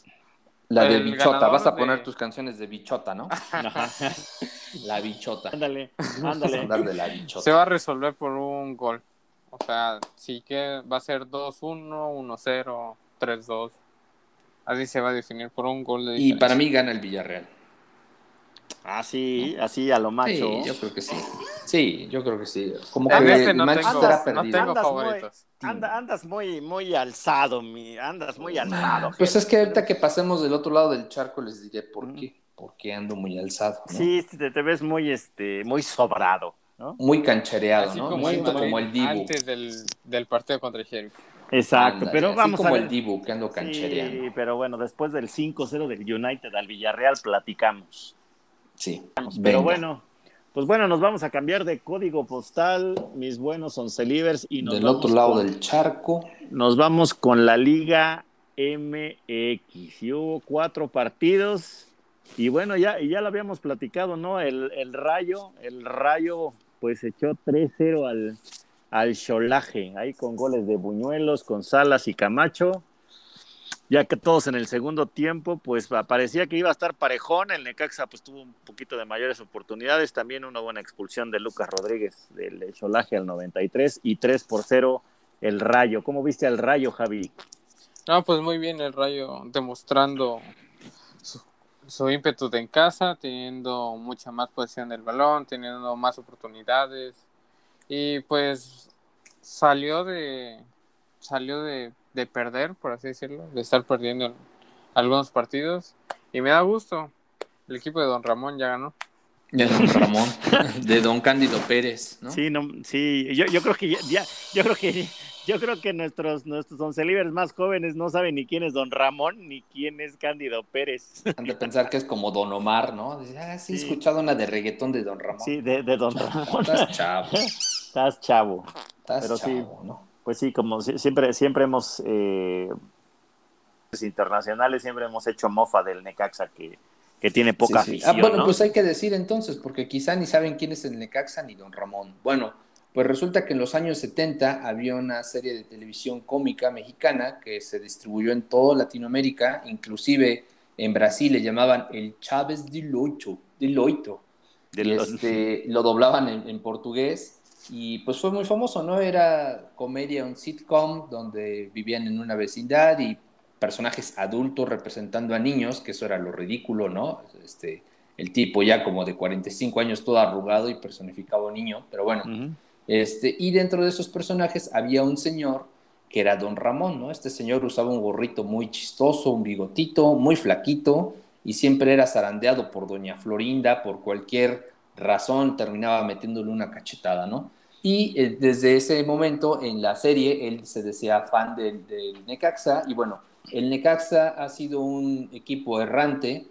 La de el bichota. Vas a de- poner tus canciones de bichota, ¿no? ajá, La bichota. ándale, ándale. andar de la se bichota. va a resolver por un gol. O sea, sí que va a ser 2-1, 1-0, 3-2. Así se va a definir por un gol de Y diferencia. para mí gana el Villarreal. Así, así a lo macho. Sí, yo creo que sí. Sí, yo creo que sí. Como En que este el no Manchester tengo, ha no perdido. tengo Andas muy- favoritos. Anda- andas muy, muy alzado, mi, andas muy alzado. Pues es que ahorita que pasemos del otro lado del charco les diré por qué. Porque ando muy alzado. ¿no? Sí, te, te ves muy, este, muy sobrado, ¿no? Muy canchereado, Así ¿no? como, Me siento Madrid como el Dibu. antes del, del partido contra el Sheriff. Exacto, pero así vamos como a ver. el Dibu que ando canchereando. Sí, pero bueno, después del 5-0 del United al Villarreal platicamos. Sí. Pero venga. bueno, pues bueno, nos vamos a cambiar de código postal, mis buenos oncelivers, y nos Del vamos otro lado con- del charco. Nos vamos con la Liga MX. Y hubo cuatro partidos. Y bueno, ya, ya lo habíamos platicado, ¿no? El, el Rayo, el Rayo, pues echó 3-0 al, al Cholaje, ahí con goles de Buñuelos, con Salas y Camacho. Ya que todos en el segundo tiempo, pues parecía que iba a estar parejón. El Necaxa, pues tuvo un poquito de mayores oportunidades. También una buena expulsión de Lucas Rodríguez del Cholaje al 93 y 3 por 0 el Rayo. ¿Cómo viste al Rayo, Javi? No, pues muy bien el Rayo demostrando su, ímpetu de en casa, teniendo mucha más posesión del balón, teniendo más oportunidades y pues salió de salió de, de perder, por así decirlo, de estar perdiendo algunos partidos y me da gusto. El equipo de Don Ramón ya ganó. De Don Ramón. de Don Cándido Pérez, ¿no? Sí, no, sí, yo, yo creo que ya, ya- yo creo que yo creo que nuestros nuestros oncelivers más jóvenes no saben ni quién es Don Ramón ni quién es Cándido Pérez. Han de pensar que es como Don Omar, ¿no? Dice, ah, sí, he Sí. escuchado una de reggaetón de Don Ramón. Sí, de, de Don Ramón. Estás chavo, Estás chavo. estás Pero sí. chavo, ¿no? Pues sí, como si- siempre, siempre hemos, eh, internacionales, siempre hemos hecho mofa del Necaxa que, que tiene poca Sí, sí. afición, Ah, bueno, ¿no? pues hay que decir entonces, porque quizá ni saben quién es el Necaxa ni Don Ramón. Bueno, pues resulta que en los años 70 había una serie de televisión cómica mexicana que se distribuyó en toda Latinoamérica, inclusive en Brasil le llamaban el Chávez de Loito, de Loito. De Y, los- este, lo doblaban en, en portugués y pues fue muy famoso, ¿no? Era comedia, un sitcom donde vivían en una vecindad y personajes adultos representando a niños, que eso era lo ridículo, ¿no? Este, el tipo ya como de 45 años todo arrugado y a un niño, pero bueno. Este, y dentro de esos personajes había un señor que era Don Ramón, ¿no? Este señor usaba un gorrito muy chistoso, un bigotito, muy flaquito, y siempre era zarandeado por Doña Florinda, por cualquier razón terminaba metiéndole una cachetada, ¿no? Y eh, desde ese momento en la serie él se decía fan del, del Necaxa, y bueno, el Necaxa ha sido un equipo errante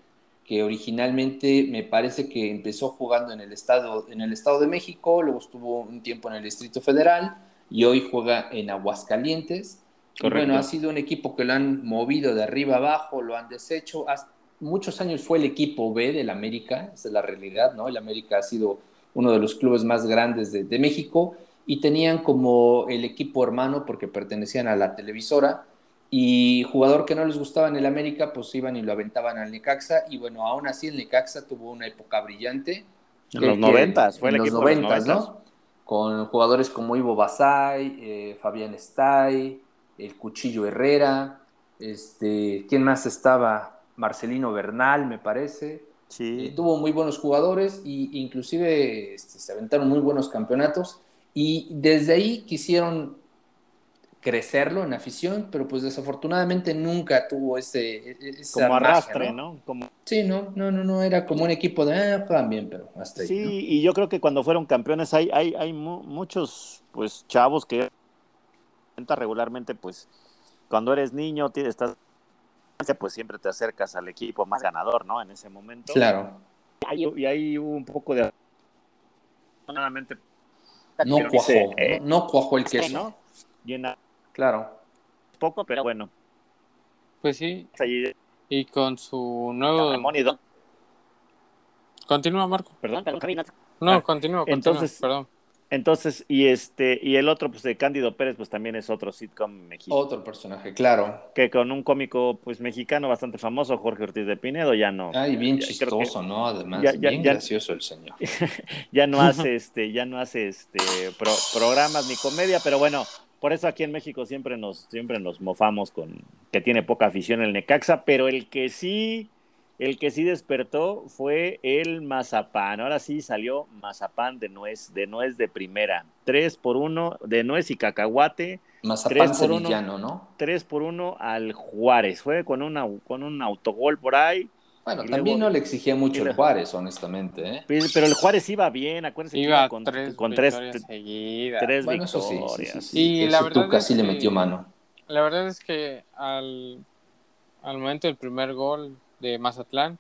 que originalmente me parece que empezó jugando en el estado, en el estado de México, luego estuvo un tiempo en el Distrito Federal y hoy juega en Aguascalientes. Correcto. bueno, ha sido un equipo que lo han movido de arriba abajo, lo han deshecho. Muchos años fue el equipo B del América, esa es la realidad, ¿no? El América ha sido uno de los clubes más grandes de, de México y tenían como el equipo hermano porque pertenecían a la televisora y jugador que no les gustaba en el América, pues iban y lo aventaban al Necaxa. Y bueno, aún así el Necaxa tuvo una época brillante. En que- los noventas, fue el en los equipo de los noventas. ¿no? Con jugadores como Ivo Basay, eh, Fabián Stay, el Cuchillo Herrera, este, ¿quién más estaba? Marcelino Bernal, me parece. Eh, Sí. tuvo muy buenos jugadores e inclusive este, se aventaron muy buenos campeonatos y desde ahí quisieron crecerlo en afición, pero pues desafortunadamente nunca tuvo ese, e- esa Como magia, arrastre, ¿no? Como... Sí, no, no, no, no, era como un equipo de, ah, juegan bien, pero hasta ahí. Sí, ¿no? y yo creo que cuando fueron campeones hay, hay, hay mu- muchos pues chavos que regularmente pues cuando eres niño tienes, estás pues siempre te acercas al equipo más ganador, ¿no? En ese momento. Claro. Y ahí hubo un poco de No cuajó, eh, no, no cuajó el queso. ¿no? Llena Claro. poco, pero bueno. Pues sí, y con su nuevo... Y Don- Continúa, Marco. Perdón, perdón, Javi, no- No, Ah, continúa, continúa, entonces- perdón. Entonces, y este, y el otro, pues de Cándido Pérez, pues también es otro sitcom mexicano. Otro personaje, claro. que con un cómico pues mexicano bastante famoso, Jorge Ortiz de Pinedo, ya no, Ay, bien Ya, creo que- chistoso, ¿no? Además, ya- ya- bien ya- gracioso el señor. ya no hace este, ya no hace este pro- programas ni comedia, pero bueno, por eso aquí en México siempre nos, siempre nos mofamos con que tiene poca afición el Necaxa, pero el que sí, el que sí despertó fue el Mazapán. Ahora sí salió Mazapán de nuez, de nuez de primera. Tres por uno de nuez y cacahuate. Mazapán Tres por uno. sevillano, ¿no? 3 por 1 al Juárez. Fue con, una, con un autogol por ahí. Bueno, Y también luego- no le exigía mucho el Juárez, honestamente, ¿eh? Pero el Juárez iba bien, acuérdense que Iba iba con, tres con tres, victorias seguidas. tres Bueno, eso sí, sí, victorias. sí, sí. Y Ese la verdad Tuca es sí le que- metió mano. La verdad es que al, al momento del primer gol de Mazatlán,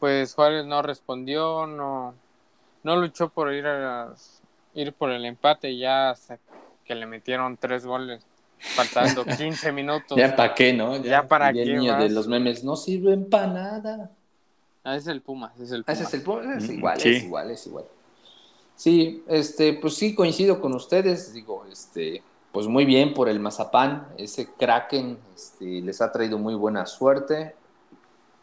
pues Juárez no respondió, no, no luchó por ir a ir por el empate ya hasta que le metieron tres goles, faltando 15 minutos. Ya para qué, ¿no? Ya para qué niño más. de los memes, no sirven para nada. Ah, es el Pumas, es el Pumas. Ese es el punto, es Mm, igual, sí. es igual, es igual. Sí, este, pues sí, coincido con ustedes, digo, este, pues muy bien por el Mazapán, ese Kraken, este, les ha traído muy buena suerte.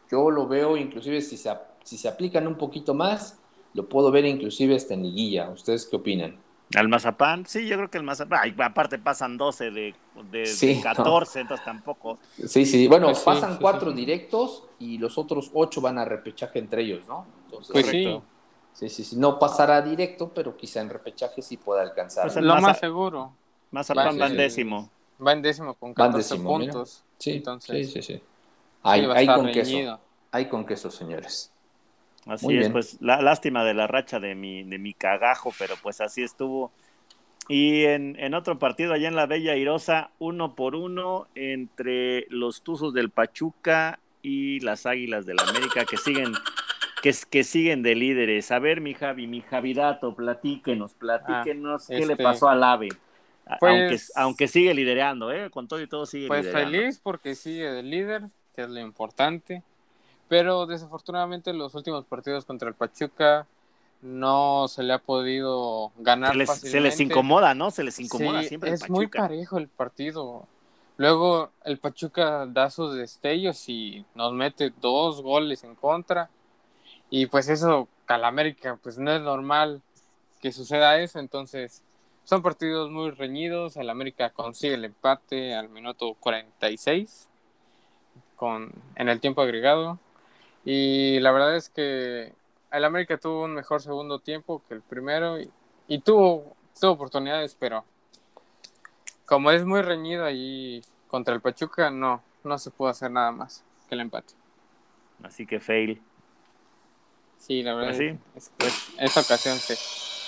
Yo lo veo, inclusive si se, si se aplican un poquito más, lo puedo ver inclusive hasta en liguilla. ¿Ustedes qué opinan? Al Mazapán, sí, yo creo que el Mazapán. Ay, aparte pasan 12 de, de, Sí, de 14, entonces tampoco. Sí, sí, bueno, Pues pasan sí, cuatro sí. directos y los otros ocho van a repechaje entre ellos, ¿no? Entonces, Pues Correcto. sí, sí, sí, no pasará directo, pero quizá en repechaje sí pueda alcanzar. Pues Lo Maza- más seguro. Mazapán Sí, va en décimo. Va en décimo con Va en 14 décimo, mira. puntos. Sí, Entonces, sí, sí, sí. Hay, con queso. Hay con queso, señores. Así Muy es, bien. pues la lástima de la racha de mi, de mi cagajo, pero pues así estuvo. Y en, en otro partido allá en la Bella Irosa, uno por uno entre los Tuzos del Pachuca y las Águilas del América que siguen, que, que siguen de líderes. A ver, mi Javi, mi Javidato, platíquenos, platíquenos qué le este, pasó al AVE. Pues- aunque, aunque sigue liderando, ¿eh? con todo y todo sigue Pues liderando. feliz porque sigue de líder, que es lo importante. Pero desafortunadamente los últimos partidos contra el Pachuca no se le ha podido ganar Se les, se les incomoda, ¿no? Se les incomoda Sí, siempre el es muy parejo el partido. Luego el Pachuca da sus destellos y nos mete dos goles en contra. Y pues eso, Calamérica, pues no es normal que suceda eso. Entonces, son partidos muy reñidos. El América consigue el empate al minuto 46. con, en el tiempo agregado. Y la verdad es que el América tuvo un mejor segundo tiempo que el primero y, y tuvo, tuvo oportunidades, pero como es muy reñido ahí contra el Pachuca, no, no se pudo hacer nada más que el empate. Así que fail. Sí, la verdad, Pues sí. es, es- esta ocasión sí.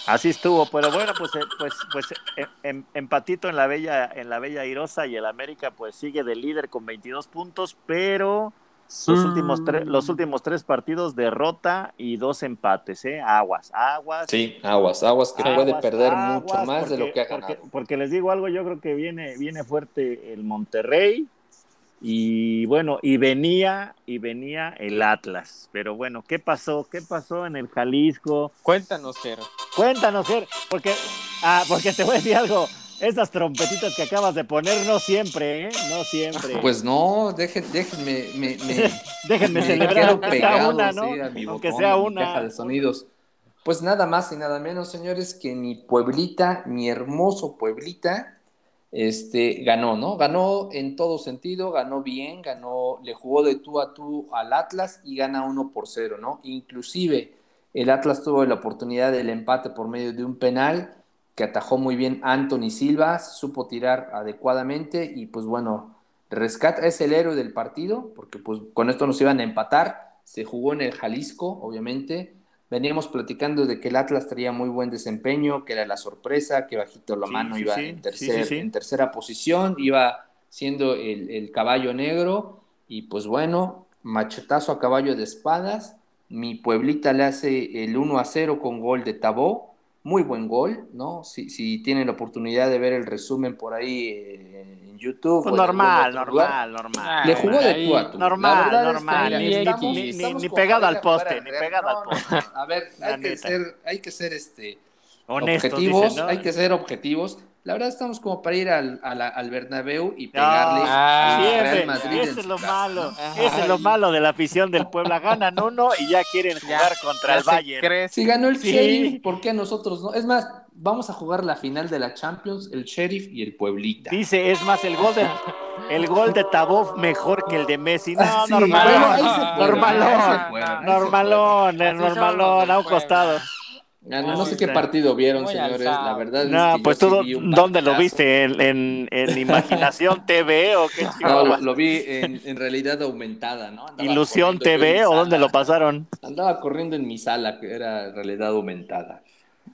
Así estuvo, pero bueno, pues, eh, pues, pues eh, em- empatito en la bella, en la bella Irosa y el América pues sigue de líder con 22 puntos, pero los últimos tres, los últimos tres partidos derrota y dos empates, ¿eh? Aguas, aguas. Sí, aguas, aguas que aguas, puede perder aguas, mucho más de lo porque- que ha porque- ganado. Porque, les digo algo, yo creo que viene, viene fuerte el Monterrey y bueno, y venía, y venía el Atlas. Pero bueno, ¿qué pasó? ¿Qué pasó en el Jalisco? Cuéntanos, Jero. Cuéntanos, Ger, porque, ah, porque te voy a decir algo. Esas trompetitas que acabas de poner, no siempre, ¿eh? No siempre. Pues no, dejen, déjenme, me, me, déjenme me celebrar, quedo aunque sea pegado, una, ¿no? sí, a mi aunque botón, sea mi una. caja de sonidos. Pues nada más y nada menos, señores, que mi Pueblita, mi hermoso Pueblita, este, ganó, ¿no? Ganó en todo sentido, ganó bien, ganó, le jugó de tú a tú al Atlas y gana uno por cero, ¿no? Inclusive el Atlas tuvo la oportunidad del empate por medio de un penal que atajó muy bien Anthony Silva, supo tirar adecuadamente y pues bueno, rescata, es el héroe del partido, porque pues con esto nos iban a empatar, se jugó en el Jalisco, obviamente, veníamos platicando de que el Atlas traía muy buen desempeño, que era la sorpresa, que bajito la Sí, mano sí, iba sí, tercer- en tercera posición, iba siendo el, el caballo negro, y pues bueno, machetazo a caballo de espadas, mi Pueblita le hace el 1 a 0 con gol de Tabó, muy buen gol, ¿no? Si, si tienen la oportunidad de ver el resumen por ahí eh, en YouTube. Pues normal, lugar, normal, normal. le jugó de tú a tú. normal, es que, normal, mira, ni- estamos- ni- estamos ni pegado al poste, ni pegado al no, poste. no. A ver, hay que ser, hay que ser este, Honestos, objetivos, dicen, ¿no? hay que ser objetivos. La verdad estamos como para ir al, a la- al Bernabéu y No, pegarle Ah, al siempre, Real Madrid. ese es lo casa, malo, ¿no? ese es lo malo de la afición del Puebla. Ganan uno y ya quieren Ya, jugar contra ya el Bayern. crece. Si ganó el Sí. Sheriff, ¿por qué nosotros no? Es más, vamos a jugar la final de la Champions, el Sheriff y el Pueblita. Dice, es más, el gol de, el gol de Tabov mejor que el de Messi. No, Ah, sí, normalón, bueno, ahí se fueron, normalón, ahí se fueron, ahí se normalón, somos normalón, a un costado. Ah, no, no Muy sé qué partido vieron, señores. alzado. La verdad No, es que pues yo tú, sí vi un ¿dónde lo viste? ¿En, en, en Imaginación TV o qué No, lo, vi en, en realidad aumentada, ¿no? Andaba ¿Ilusión TV o dónde lo pasaron? Andaba corriendo en mi sala, que era realidad aumentada.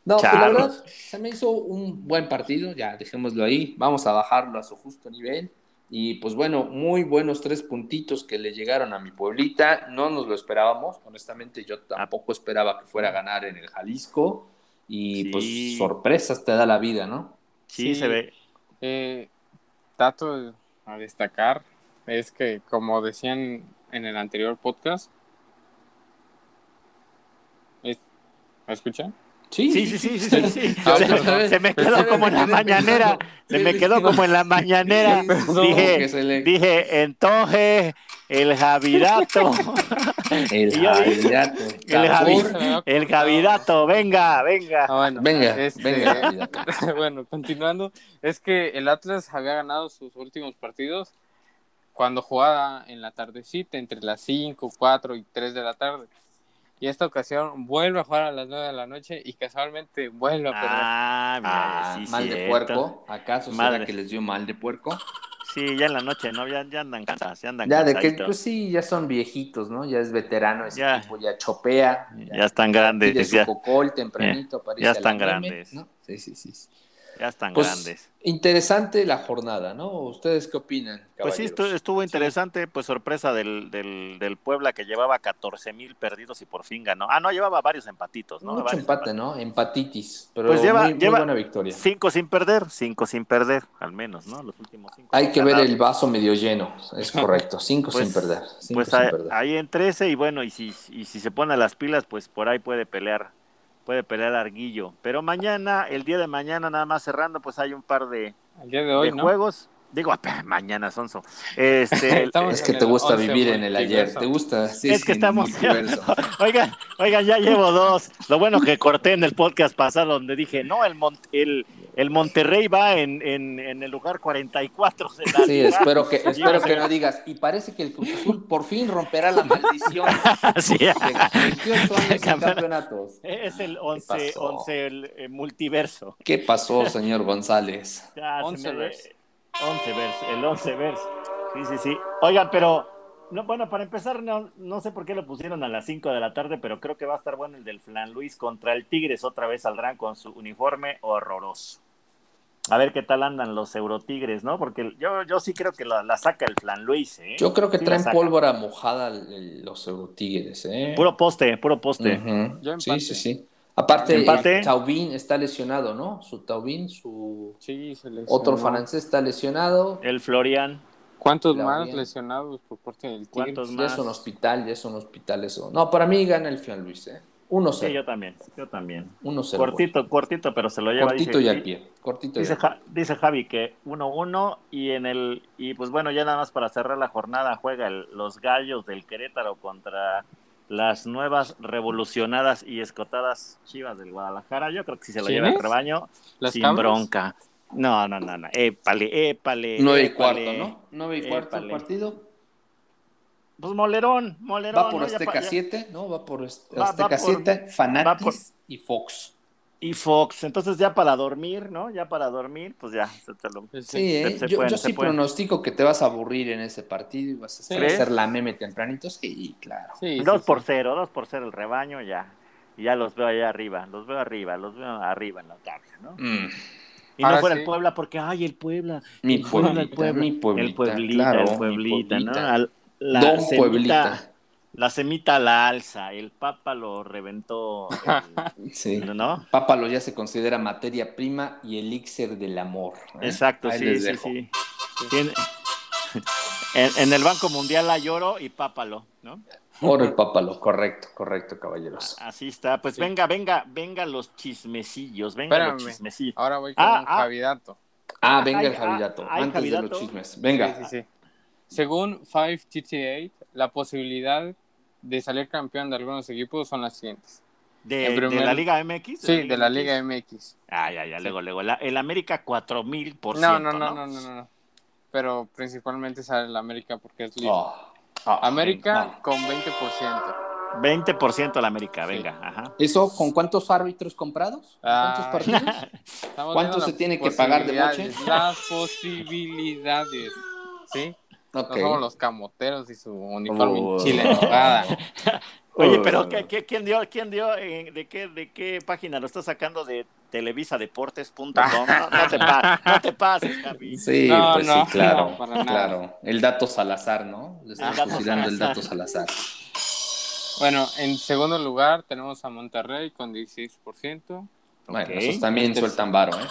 No, pues la verdad, se me hizo un buen partido, ya dejémoslo ahí. Vamos a bajarlo a su justo nivel. Y pues bueno, muy buenos tres puntitos que le llegaron a mi pueblita. No nos lo esperábamos. Honestamente, yo tampoco esperaba que fuera a ganar en el Jalisco. Y Sí. pues sorpresas te da la vida, ¿no? Sí, se ve. Eh, dato a destacar es que, como decían en el anterior podcast, ¿me escuchan? Sí, sí, sí, sí, sí, sí. Ah, Se, me quedó como en la mañanera. Se me quedó como en la mañanera. Dije, le- dije, entonces, el Javirato, El Javidato. el Javi- Sabor. el Javirato, venga, venga. Ah, bueno, Venga, este, venga, bueno, continuando, es que el Atlas había ganado sus últimos partidos cuando jugaba en la tardecita entre las 5, 4 y 3 de la tarde. Y esta ocasión vuelve a jugar a las 9 de la noche y casualmente vuelve a perder. Ah, mira, Ah, sí, mal de puerco. ¿Acaso Mal será de- que les dio mal de puerco? Sí, ya en la noche, ¿no? Ya, ya andan cansados, ya andan Ya de que, pues sí, ya son viejitos, ¿no? Ya es veterano ese Ya. tipo, ya chopea. Ya están grandes, Pide su ya, cocol tempranito ya están meme, grandes. ¿no? Sí, sí, sí. Ya están Pues, grandes. Interesante la jornada, ¿no? ¿Ustedes qué opinan? Pues sí, caballeros? estu- estuvo interesante, pues sorpresa del, del, del Puebla que llevaba 14 mil perdidos y por fin ganó. Ah, no, llevaba varios empatitos, ¿no? Mucho Varios empate, ¿no? Empatitis. Pero Pues lleva- muy, muy lleva- buena victoria. Cinco sin perder, cinco sin perder, al menos, ¿no? Los últimos cinco. Hay que ver el vaso medio lleno, es correcto. Cinco Pues- sin perder. Cinco Pues sin ahí, perder. ahí en 13 y bueno, y si, y si se pone a las pilas, pues por ahí puede pelear, puede pelear Arguillo. Pero mañana, el día de mañana, nada más cerrando, pues hay un par de, El día de hoy, de ¿no? juegos. Digo, mañana, Sonso. Este, Es que te gusta 11 vivir en el ayer. Te gusta. sí, es que estamos. oigan, oigan, ya llevo dos. Lo bueno que corté en el podcast pasado donde dije, no, el, Mon- el, el Monterrey va en, en, en el lugar 44 de la Sí, liga. espero que, espero que no digas. Y parece que el Cruz Azul por fin romperá la maldición Sí. de 28 años sin Campeón. campeonatos. Es el 11, pasó? 11 el, eh, multiverso. ¿Qué pasó, señor González? Ya, se Once me- verse. 11 verse, el 11 verse. Sí, sí, sí. Oigan, pero, no, bueno, para empezar, no, no sé por qué lo pusieron a las 5 de la tarde, pero creo que va a estar bueno el del Flan Luis contra el Tigres. Otra vez saldrán con su uniforme horroroso. A ver qué tal andan los Eurotigres, ¿no? Porque yo, yo sí creo que la, la saca el Flan Luis, ¿eh? Yo creo que Sí traen pólvora mojada el- los Eurotigres, ¿eh? Puro poste, puro poste. Yo Sí, sí, sí. Aparte, Empate. el Taubín está lesionado, ¿no? Su Taubín, su Sí, se lesionó. otro francés está lesionado. El Florian. ¿Cuántos más lesionados por parte del Tigres? ¿Cuántos Ya más? es un hospital, ya es un hospital eso. No, para mí gana el Fian Luis, ¿eh? 1-0. Sí, yo también, yo también. 1-0. Cortito, cortito, pero se lo lleva. Cortito dice- y al pie. Cortito y Dice, al pie. Ja- dice Javi que 1-1 y en el y pues bueno, ya nada más para cerrar la jornada juega el- los Gallos del Querétaro contra las nuevas revolucionadas y escotadas Chivas del Guadalajara. Yo creo que si se lo lleva el rebaño ¿Las sin cabras? bronca. No, no, no, no. Épale, épale. 9 y cuarto, ¿no? 9 y cuarto el Épale. partido. Pues Molerón, Molerón. Va por Azteca pa- ya- 7, ¿no? Va por Azteca Va- va por- 7, va Fanatis y Fox. Y Fox, entonces ya para dormir, ¿no? Ya para dormir, pues ya se te lo- Sí, ¿eh? se yo, pueden, yo se sí pronostico que te vas a aburrir en ese partido y vas a hacer, la meme tempranito. Sí, claro. Sí, Dos sí. por cero, dos por cero el rebaño, ya. Y ya los veo allá arriba, los veo arriba, los veo arriba en la tabla, ¿no? Mm, Y no fuera sí. el Puebla, porque, ay, el Puebla. Mi el Puebla, Pueblita, el Puebla, mi Pueblita, el Pueblita, claro, el mi Pueblita, ¿no? Al- la Don semita- Pueblita. La semita a la alza, el Papa lo reventó, el- Sí. ¿no? Pápalo ya se considera materia prima y elixir del amor. ¿eh? Exacto, Ahí sí, sí, sí. En, en el Banco Mundial hay oro y pápalo, ¿no? Oro y pápalo, correcto, correcto, caballeros. Así está. Pues Sí. venga, venga, venga los chismecillos, venga los Espérame. chismecillos. Ahora voy con Ah, un ah. Javidato. Ah, venga el Javidato, ah, antes de los chismes. Venga. Sí, sí, sí. Según 5TT8, la posibilidad de salir campeón de algunos equipos son las siguientes. De, primer- de la Liga MX. Sí, de la Liga MX. Ah, ya, ya, luego, luego. La- el América 4000 por No, ciento. no, no, no, no, no, no. Pero principalmente sale la América porque es líder. Oh, oh, América no. con 20%. 20% la América, venga, ajá. ¿Eso con cuántos árbitros comprados? ¿Con ¿Cuántos Ah. partidos? ¿Cuánto se tiene que pagar de posibilidades, Las posibilidades. ¿Sí? Ok. No somos los camoteros y su uniforme Oh. en Chile enojada. Oye, pero ¿qué, qué- quién dio, quién dio, eh, de qué, de qué página lo está sacando de televisadeportes.com? No, no te, pa- no te pases, Javi. Sí, No, pues no, sí, claro. no, para nada. claro. El dato Salazar, ¿no? Le dato fusilando el Salazar. dato Salazar. Bueno, en segundo lugar tenemos a Monterrey con 16%. Bueno, Ok. esos también sueltan varo, ¿eh?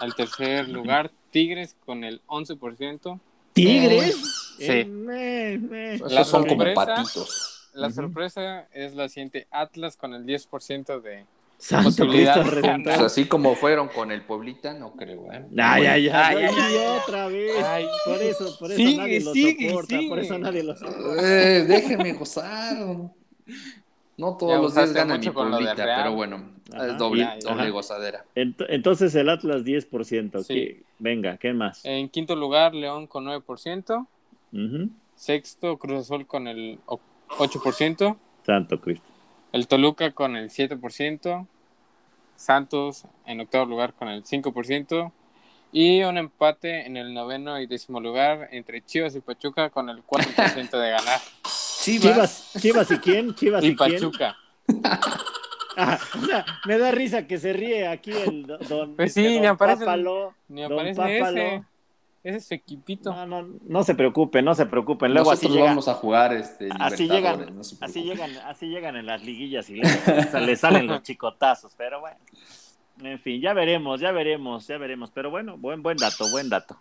Al tercer lugar, Tigres con el 11%. ¿Tigres? Sí. Eh, me- me. Esos La son como sorpresa- patitos. La Ujú. sorpresa es la siguiente, Atlas con el 10% de... Santo Pues así como fueron con el Pueblita, no creo, ¿eh? Ay, ay, ay, Ay, ay, otra vez. Ay. por eso, por eso Sigue, nadie lo sigue, soporta, por sigue. eso nadie lo soporta. Eh, déjenme gozar. No todos Ya los días gana mi Real. pero bueno, Ajá. es doble, Ya, ya. doble Ajá. gozadera. Ent- Entonces el Atlas 10%. Sí. ¿qué? Venga, ¿qué más? En quinto lugar, León con 9%. Ujú. Sexto, Cruz Azul con el o- 8%. Santo Cristo. El Toluca con el 7%. Santos en octavo lugar con el 5%. Y un empate en el noveno y décimo lugar entre Chivas y Pachuca con el 4% de ganar. Chivas, Chivas y quién? Chivas y, Y quién? Pachuca. Ah, o sea, me da risa que se ríe aquí el do- don, Pues sí, este, don ni aparece- Pápalo. Ni aparece ese. Ese es su equipito. No, no, no se preocupen, no se preocupen. Luego así Nosotros llegan, vamos a jugar este, así llegan, no así llegan, así llegan en las liguillas y le, o sea, le salen los chicotazos, pero bueno. En fin, ya veremos, ya veremos, ya veremos. Pero bueno, buen, buen dato, buen dato.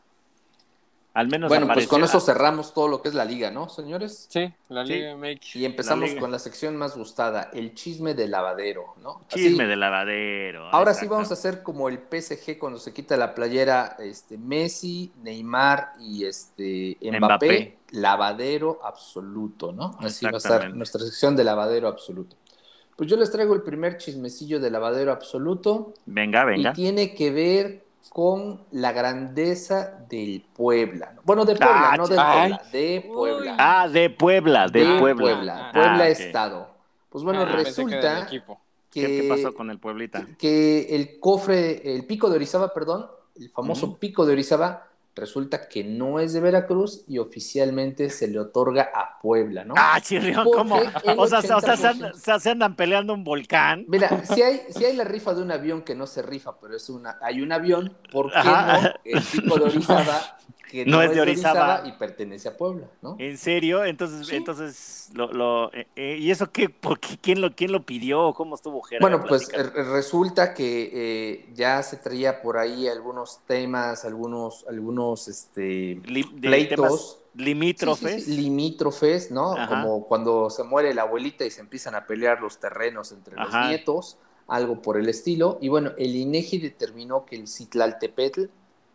Al menos Bueno, pues con eso cerramos todo lo que es la liga, ¿no, señores? Sí, la Sí. Liga MX. Y empezamos liga. con la sección más gustada, el chisme de lavadero, ¿no? Así- Chisme de lavadero. Ahora sí vamos a hacer como el PSG cuando se quita la playera, este Messi, Neymar y este Mbappé, Mbappé. lavadero absoluto, ¿no? Así va a estar Exactamente. nuestra sección de lavadero absoluto. Pues yo les traigo el primer chismecillo de lavadero absoluto Venga, venga. y tiene que ver con la grandeza del Puebla. ¿no? Bueno, de Puebla, Ah, no de ay. Puebla, de Puebla. Ah, de Puebla, de, de Puebla. Puebla, Puebla, Ah. Estado. Pues bueno, Ah, que resulta equipo. que, ¿Qué, qué pasó con el Pueblita? que el cofre, el pico de Orizaba, perdón, el famoso pico de Orizaba, resulta que no es de Veracruz y oficialmente se le otorga a Puebla, ¿no? Ah, chirrión, ¿cómo? O sea, o sea, se, 80%. andan, se- se andan peleando un volcán. Mira, si hay, si hay la rifa de un avión que no se rifa, pero es una, hay un avión, ¿por qué Ajá. no el pico de Orizaba, que No es de Orizaba. y pertenece a Puebla, ¿no? ¿En serio? Entonces, Sí. entonces, lo, lo- eh, eh, ¿y eso qué? ¿Por qué? ¿Quién lo, quién lo pidió? ¿Cómo estuvo Gerardo? Bueno, pues eh, resulta que eh, ya se traía por ahí algunos temas, algunos, algunos este, pleitos. limítrofes. Sí, sí, sí, limítrofes, ¿no? Ajá. Como cuando se muere la abuelita y se empiezan a pelear los terrenos entre los nietos, algo por el estilo. Y bueno, el INEGI determinó que el Citlaltepetl,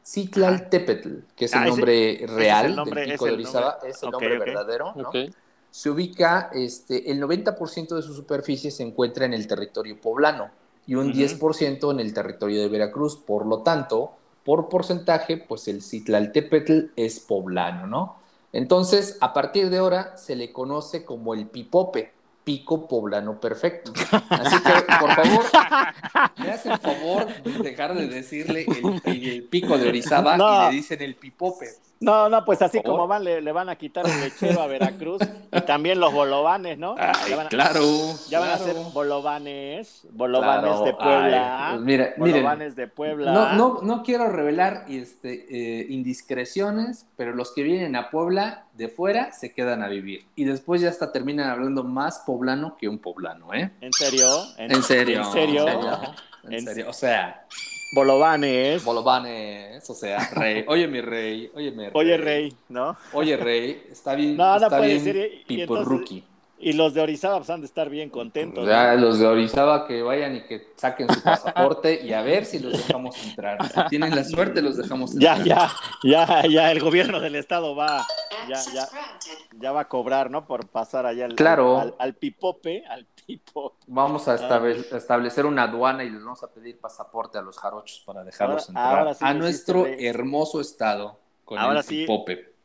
Citlaltepetl, que es el Ah, ese- nombre es real el nombre, del pico de el Orizaba, nombre. es el nombre verdadero, ¿no? Se ubica, este, el 90% de su superficie se encuentra en el territorio poblano y un Ujú. 10% en el territorio de Veracruz. Por lo tanto, por porcentaje, pues el Citlaltépetl es poblano, ¿no? Entonces, a partir de ahora se le conoce como el pipope, pico poblano perfecto. Así que, por favor, me hacen favor de dejar de decirle el, el pico de Orizaba No. y le dicen el pipope. No, no, pues así como van, le, le van a quitar el lechero a Veracruz y también los bolovanes, ¿no? ya van a, claro. ya van a ser bolovanes, bolovanes Claro, de Puebla. ay, pues mira, miren, de Puebla. no, no, no quiero revelar este, eh, indiscreciones, pero los que vienen a Puebla de fuera se quedan a vivir. Y después ya hasta terminan hablando más poblano que un poblano, ¿eh? ¿En serio? En serio. ¿En serio? En En serio. O sea, Bolovanes. bolovanes, o sea, rey. Oye, mi rey. Oye, mi rey. Oye, Rey, ¿no? Oye, rey. Está bien. No, no está puede bien ser, y- y los de Orizaba pues, han de estar bien contentos. Ya ¿no? los de Orizaba que vayan y que saquen su pasaporte y a ver si los dejamos entrar. Si tienen la suerte, los dejamos Ya, entrar. ya, ya, ya, el gobierno del estado va, ya, ya, ya va a cobrar, ¿no? Por pasar allá al, Claro. al, al pipope, al Vamos a estable- a establecer una aduana y les vamos a pedir pasaporte a los jarochos para dejarlos Ahora- entrar ahora sí a nuestro hiciste, hermoso estado con Ahora el sí.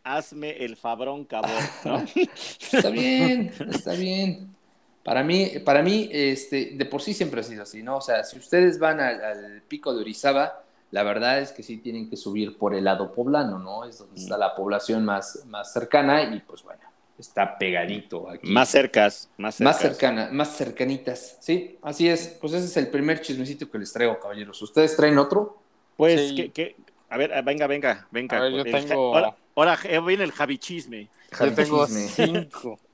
Hazme el fabrón cabrón, ¿no? Está bien, está bien. Para mí, para mí, este, de por sí siempre ha sido así, ¿no? O sea, si ustedes van al, al pico de Orizaba, la verdad es que sí tienen que subir por el lado poblano, ¿no? Es donde está la población más, más cercana y pues bueno, está pegadito aquí. Más cercas, más cercas. Más cercana, más cercanitas, ¿sí? Así es, pues ese es el primer chismecito que les traigo, caballeros. ¿Ustedes traen otro? Pues, Sí. ¿qué, qué? A ver, ah, venga, venga, venga. A ver, yo El tengo- Ahora, ahora viene el javichisme. Yo tengo Chisme. cinco.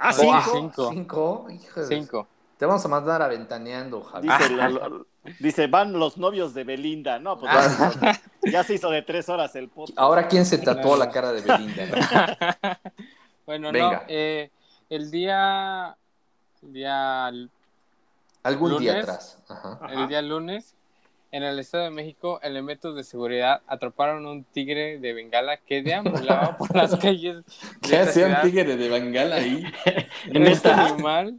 Ah, Ah, cinco. cinco. ¿Cinco? Cinco. Te vamos a mandar a ventaneando, Javi. Dice, lo- dice, van los novios de Belinda. No, pues ya, se hizo, ya se hizo de tres horas el podcast. Ahora, ¿quién se tatuó la cara de Belinda? no? Bueno, Venga. no. eh, el día. El día, Algún día ¿Lunes? atrás. Ajá. Ajá. el día lunes, en el Estado de México, elementos de seguridad atraparon un tigre de Bengala que deambulaba por las calles. de ¿Qué hacía un tigre de Bengala ahí? Este ¿Neta? animal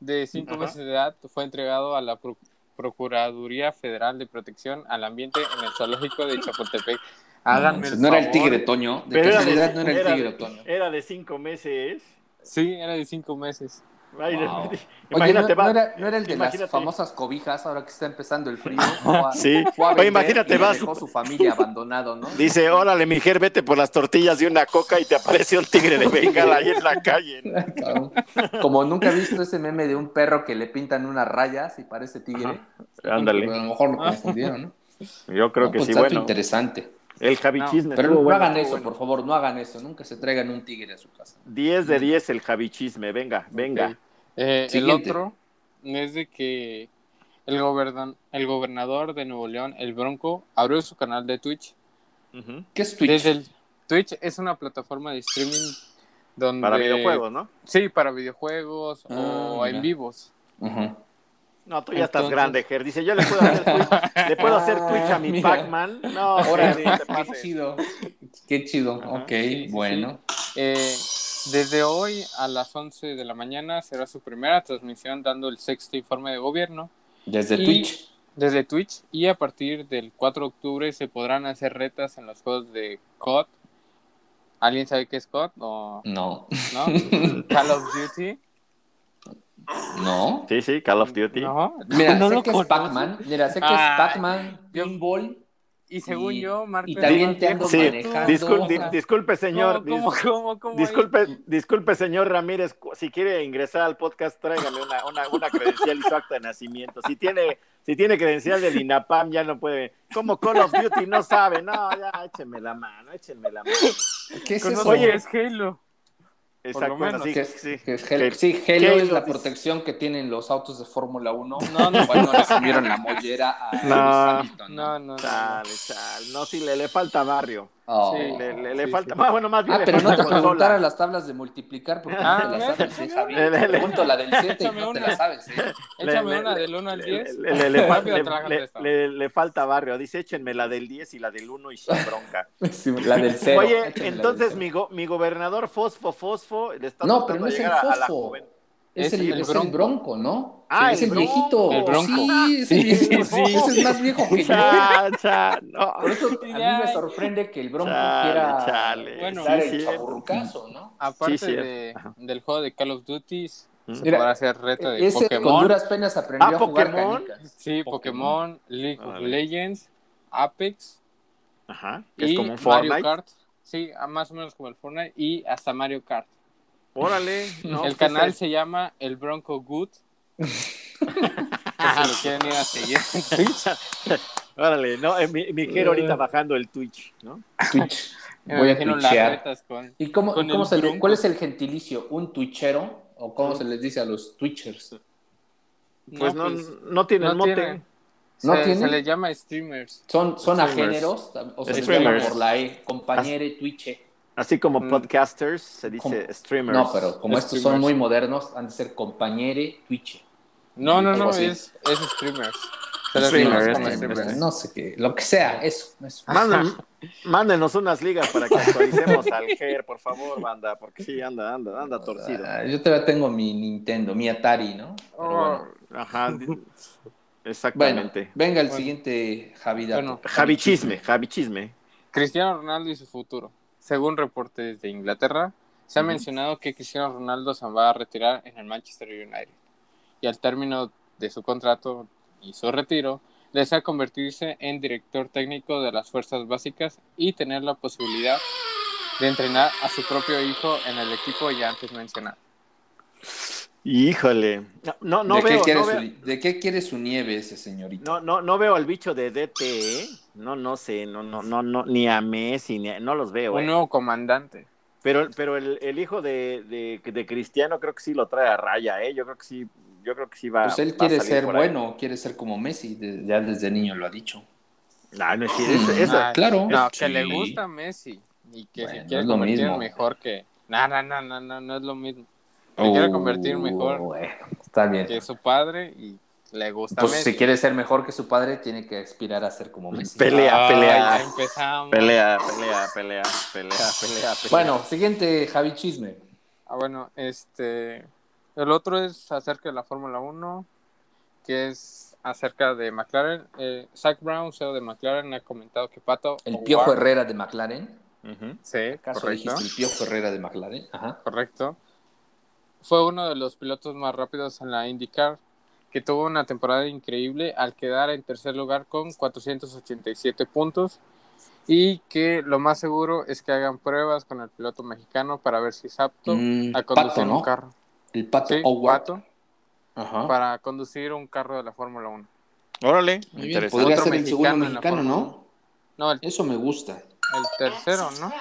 de cinco Ajá. meses de edad fue entregado a la Pro- Procuraduría Federal de Protección al Ambiente en el Zoológico de Chapultepec. Háganme el no era el tigre Toño. De Pero era casualidad de, no era el tigre Toño. era de cinco meses. Sí, era de cinco meses. Wow. Oye, Imagínate, ¿no, va. no era, no era el de imagínate. las famosas cobijas ahora que está empezando el frío? A- Sí. Oye, imagínate, y vas- dejó su familia abandonado, ¿no? Dice, órale, mujer, vete por las tortillas de una coca y te aparece un tigre de bengala ahí en la calle. Como nunca he visto ese meme de un perro que le pintan unas rayas y parece tigre. Ándale. A lo mejor lo confundieron, ¿no? Yo creo No, que pues, sí, bueno. interesante. El javichisme. Pero estuvo no bueno, hagan eso, bueno. por favor, no hagan eso. Nunca se traigan un tigre a su casa. 10 de 10 el javichisme, venga, venga. Ok. Eh, el Siguiente. otro es de que el, gobernan- el gobernador de Nuevo León, el Bronco, abrió su canal de Twitch. ¿Qué es Twitch? Desde el Twitch es una plataforma de streaming donde... Para videojuegos, ¿no? Sí, para videojuegos o Ah, en vivos. Ujú. No, tú ya estás grande, Ger. Dice, yo le puedo hacer Twitch, le puedo hacer Twitch a mi. Pac-Man. No, Ahora, te qué chido. Qué chido. ok, sí, sí, bueno. Eh, desde hoy a las 11 de la mañana será su primera transmisión dando el sexto informe de gobierno Desde Y- Twitch. desde Twitch y a partir del 4 de octubre se podrán hacer retas en los juegos de COD. ¿Alguien sabe qué es COD? ¿O No. no? Call of Duty. No. Sí, sí, Call of Duty. No, Mira, no sé lo que es. Pac-Man. Mira, sé que Ah, es Pac-Man, yo- Pinball. Y según Y- yo, Marco y también te ando Sí, manejando. discul- di- disculpe, señor. ¿Cómo, cómo, cómo, cómo Disculpe, disculpe, señor Ramírez, si quiere ingresar al podcast, tráigame una, una, una credencial y su acta de nacimiento. Si tiene, si tiene credencial del INAPAM, ya no puede. Como Call of Duty no sabe, no, ya échenme la mano, échenme la mano. ¿Qué es eso? Oye, es Halo. Exacto, menos. bueno, sí, ¿Qué es- sí. qué es Halo? Sí, Halo, es la protección que tienen los autos de Fórmula 1. No, no. Cuando le subieron la mollera a No. Hamilton, No, no, no. Chale, chale. No, sí, le, le falta barrio. Oh. Sí, Le, le- le sí, falta, sí. ah, bueno, más bien Ah, le pero no te las tablas de multiplicar porque Ah, no te las sabes, ¿eh, Javi? le- le- Te pregunto la del 7 y échame no te la sabes, ¿eh? Échame Le- una le- del 1 al Le, 10. le- le- le fal- Rápido le- te la le- contesto. le- le falta barrio. Dice, échenme la del 10 y la del 1 y sin bronca. Sí, La del 0. Oye, entonces mi, go- mi gobernador Fosfo Fosfo le está No, tratando pero no de es el llegar a- a la fofo. joven- Es, Es el, el es el Bronco. ¿no? Ah, es el el viejito. El Bronco. Sí, es el Sí, viejito. sí, sí. Ese es más viejo que yo. Cha, cha, no. Por eso a mí me sorprende que el bronco Chale, quiera chale. Bueno, dar Sí, el chaburrucazo, ¿no? Aparte de, del juego de Call of Duty, se Mira, podrá hacer reto de Ese con Pokémon. duras penas aprendió Ah, a jugar Pokémon. canicas. Sí, Pokémon, League of. Legends, Apex Ajá, que es y como un Mario Fortnite. Kart. Sí, a- más o menos como el Fortnite y hasta Mario Kart. Órale. no, el pues, canal eh, se llama El Bronco Good. Si lo quieren ir a seguir en Twitch. Órale, no, eh, mi, mi Jero ahorita bajando el Twitch, ¿no? Twitch. Voy a twitchear. con... ¿Y cómo, Con cómo se le- cuál es el gentilicio? ¿Un twitchero? ¿O cómo se les dice a los twitchers? Pues no, pues, no tienen no mote. tienen. ¿No se, tienen? se les llama streamers. ¿Son, son Streamers. agéneros? ¿O se les Streamers. llama por la E? Compañere twitche. Así como Mm. podcasters, se dice ¿Cómo? streamers. No, pero como estos son muy modernos, han de ser compañere twitche. No, no, no, así. es, es streamers. Streamers. No sé qué, lo que sea, eso. mándenos unas ligas para que actualicemos al Ger, por favor, banda, porque sí, anda, anda, anda torcido. Yo todavía tengo mi Nintendo, mi Atari, ¿no? Pero bueno. Ajá, Bueno, exactamente. venga el Bueno. siguiente Javi Dato. Bueno. Javi Chisme, Javi Chisme. Cristiano Ronaldo y su futuro. Según reportes de Inglaterra, se ha mencionado que Cristiano Ronaldo se va a retirar en el Manchester United. Y al término de su contrato y su retiro, desea convertirse en director técnico de las fuerzas básicas y tener la posibilidad de entrenar a su propio hijo en el equipo ya antes mencionado. Híjole. No, no ¿De, qué veo, quiere no, su, veo, ¿De qué quiere su nieve ese señorito? no, no, no veo al bicho de DT, ¿eh? No, no sé, no, no, no, no, ni a Messi, ni a- no los veo, Un ¿eh? nuevo comandante. Pero, pero el, el hijo de, de, de Cristiano creo que sí lo trae a raya, ¿eh? Yo creo que sí, yo creo que sí va Pues él a quiere ser bueno, quiere ser como Messi, de- ya desde niño lo ha dicho. No, no es esa- Ah, claro. No, Sí. que le gusta a Messi y que Bueno, se quiere convertir mismo. mejor que. No, no, no, no, no, no es lo mismo. Se quiere convertir mejor Oh, está bien. que su padre y le gusta Pues Messi. si quiere ser mejor que su padre, tiene que aspirar a ser como Messi. Pelea, Ay, pelea. ya empezamos. pelea, pelea, pelea, pelea, pelea, pelea. Bueno, siguiente Javi Chisme. Ah, bueno, este. El otro es acerca de la Fórmula 1, que es acerca de McLaren. Eh, Zach Brown, CEO de McLaren, ha comentado que Pato. El Piojo Herrera de McLaren. Sí, ¿Acaso correcto. el Piojo Herrera de McLaren? Ajá. Correcto. Fue uno de los pilotos más rápidos en la IndyCar, que tuvo una temporada increíble al quedar en tercer lugar con 487 puntos y que lo más seguro es que hagan pruebas con el piloto mexicano para ver si es apto Mm, a conducir Pato, ¿no? un carro. El Pato Sí, Howard. Pato, Ajá. para conducir un carro de la Fórmula 1. Órale, interesante. Podría Otro ser el segundo mexicano ¿no? No, el, Eso me gusta. el tercero, ¿no?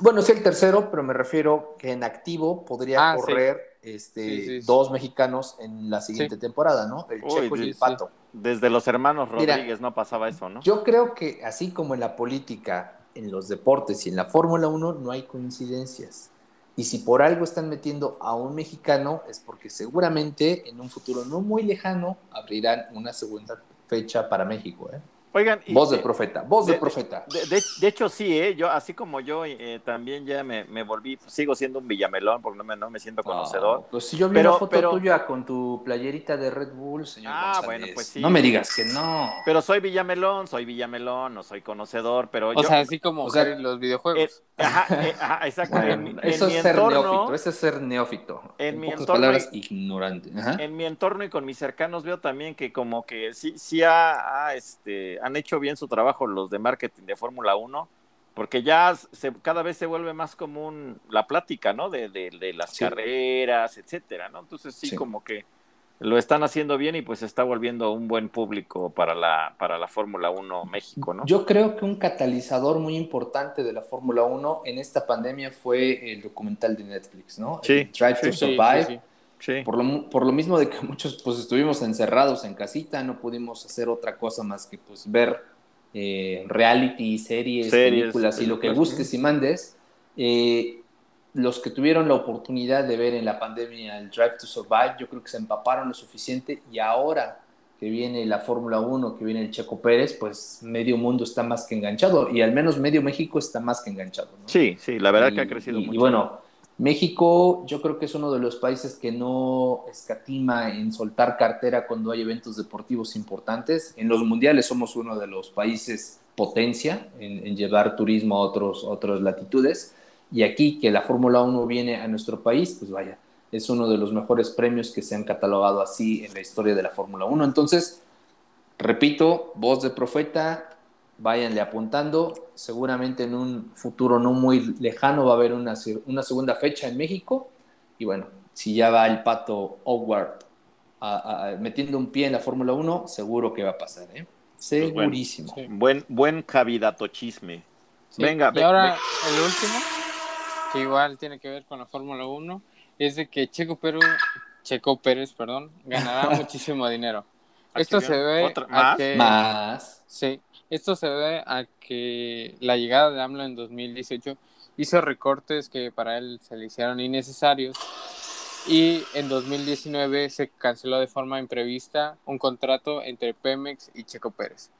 Bueno, es el tercero, pero me refiero que en activo podría Ah, sí. Este, Sí, sí, sí. dos mexicanos en la siguiente temporada, ¿no? El Uy, Checo y el. Pato. Desde los hermanos Mira, Rodríguez no pasaba eso, ¿no? Yo creo que así como en la política en los deportes y en la Fórmula 1 no hay coincidencias. Y si por algo están metiendo a un mexicano es porque seguramente en un futuro no muy lejano abrirán una segunda fecha para México. ¿eh? Oigan, y- Voz de profeta, voz de, de- profeta. De, de- de hecho, sí, ¿eh? yo, así como yo eh, también ya me, me volví, sigo siendo un villamelón porque no me, no me siento conocedor. Pues si yo vi Pero- una foto pero- tuya con tu playerita de Red Bull, señor Ah, González. bueno, pues sí. No me digas que no. Pero soy villamelón, soy villamelón, no soy conocedor, pero O yo... sea, así como o sea, Harry los eh, videojuegos. ajá, eh, ajá, exacto. en, Bueno, en eso es ser entorno, neófito, eso es ser neófito. en En, mi pocas entorno palabras, y- ignorante. Ajá. en mi entorno y con mis cercanos veo también que como que sí, sí ha, ha, este, han hecho bien su trabajo los de marketing de Fórmula 1, porque ya se, cada vez se vuelve más común la plática, ¿no? De, de, de las Sí. carreras, etcétera, ¿no? Entonces sí, Sí. como que lo están haciendo bien y pues se está volviendo un buen público para la, para la Fórmula 1 México, ¿no? Yo creo que un catalizador muy importante de la Fórmula 1 en esta pandemia fue el documental de Netflix, ¿no? Sí, El Drive to Survive. Sí. Por, lo, por lo mismo de que muchos pues estuvimos encerrados en casita, no pudimos hacer otra cosa más que pues ver eh, reality, series, Series, películas y lo que gustes y mandes. Eh, los que tuvieron la oportunidad de ver en la pandemia el Drive to Survive, yo creo que se empaparon lo suficiente y ahora que viene la Fórmula 1, que viene el Checo Pérez, pues medio mundo está más que enganchado y al menos medio México está más que enganchado. ¿no? Sí, sí, la verdad Y- que ha crecido y, mucho. Y bueno, México yo creo que es uno de los países que no escatima en soltar cartera cuando hay eventos deportivos importantes. En los mundiales somos uno de los países potencia en, llevar turismo a otros, otras latitudes. Y aquí que la Fórmula 1 viene a nuestro país, pues vaya, es uno de los mejores premios que se han catalogado así en la historia de la Fórmula 1. Entonces, repito, voz de profeta, váyanle apuntando. Seguramente en un futuro no muy lejano va a haber una, una segunda fecha en México. Y bueno, si ya va el pato Howard a- a- metiendo un pie en la Fórmula 1, seguro que va a pasar, ¿eh? Segurísimo. Sí. Buen, buen cavidato chisme. Sí, Venga, y ve- ahora ve- el último, que igual tiene que ver con la Fórmula 1, es de que Checo Pérez, Checo Pérez, perdón, ganará muchísimo dinero. Esto se debe ¿Otra- a más? que Más. sí, esto se debe a que la llegada de AMLO en 2018 hizo recortes que para él se le hicieron innecesarios y en 2019 se canceló de forma imprevista un contrato entre Pemex y Checo Pérez.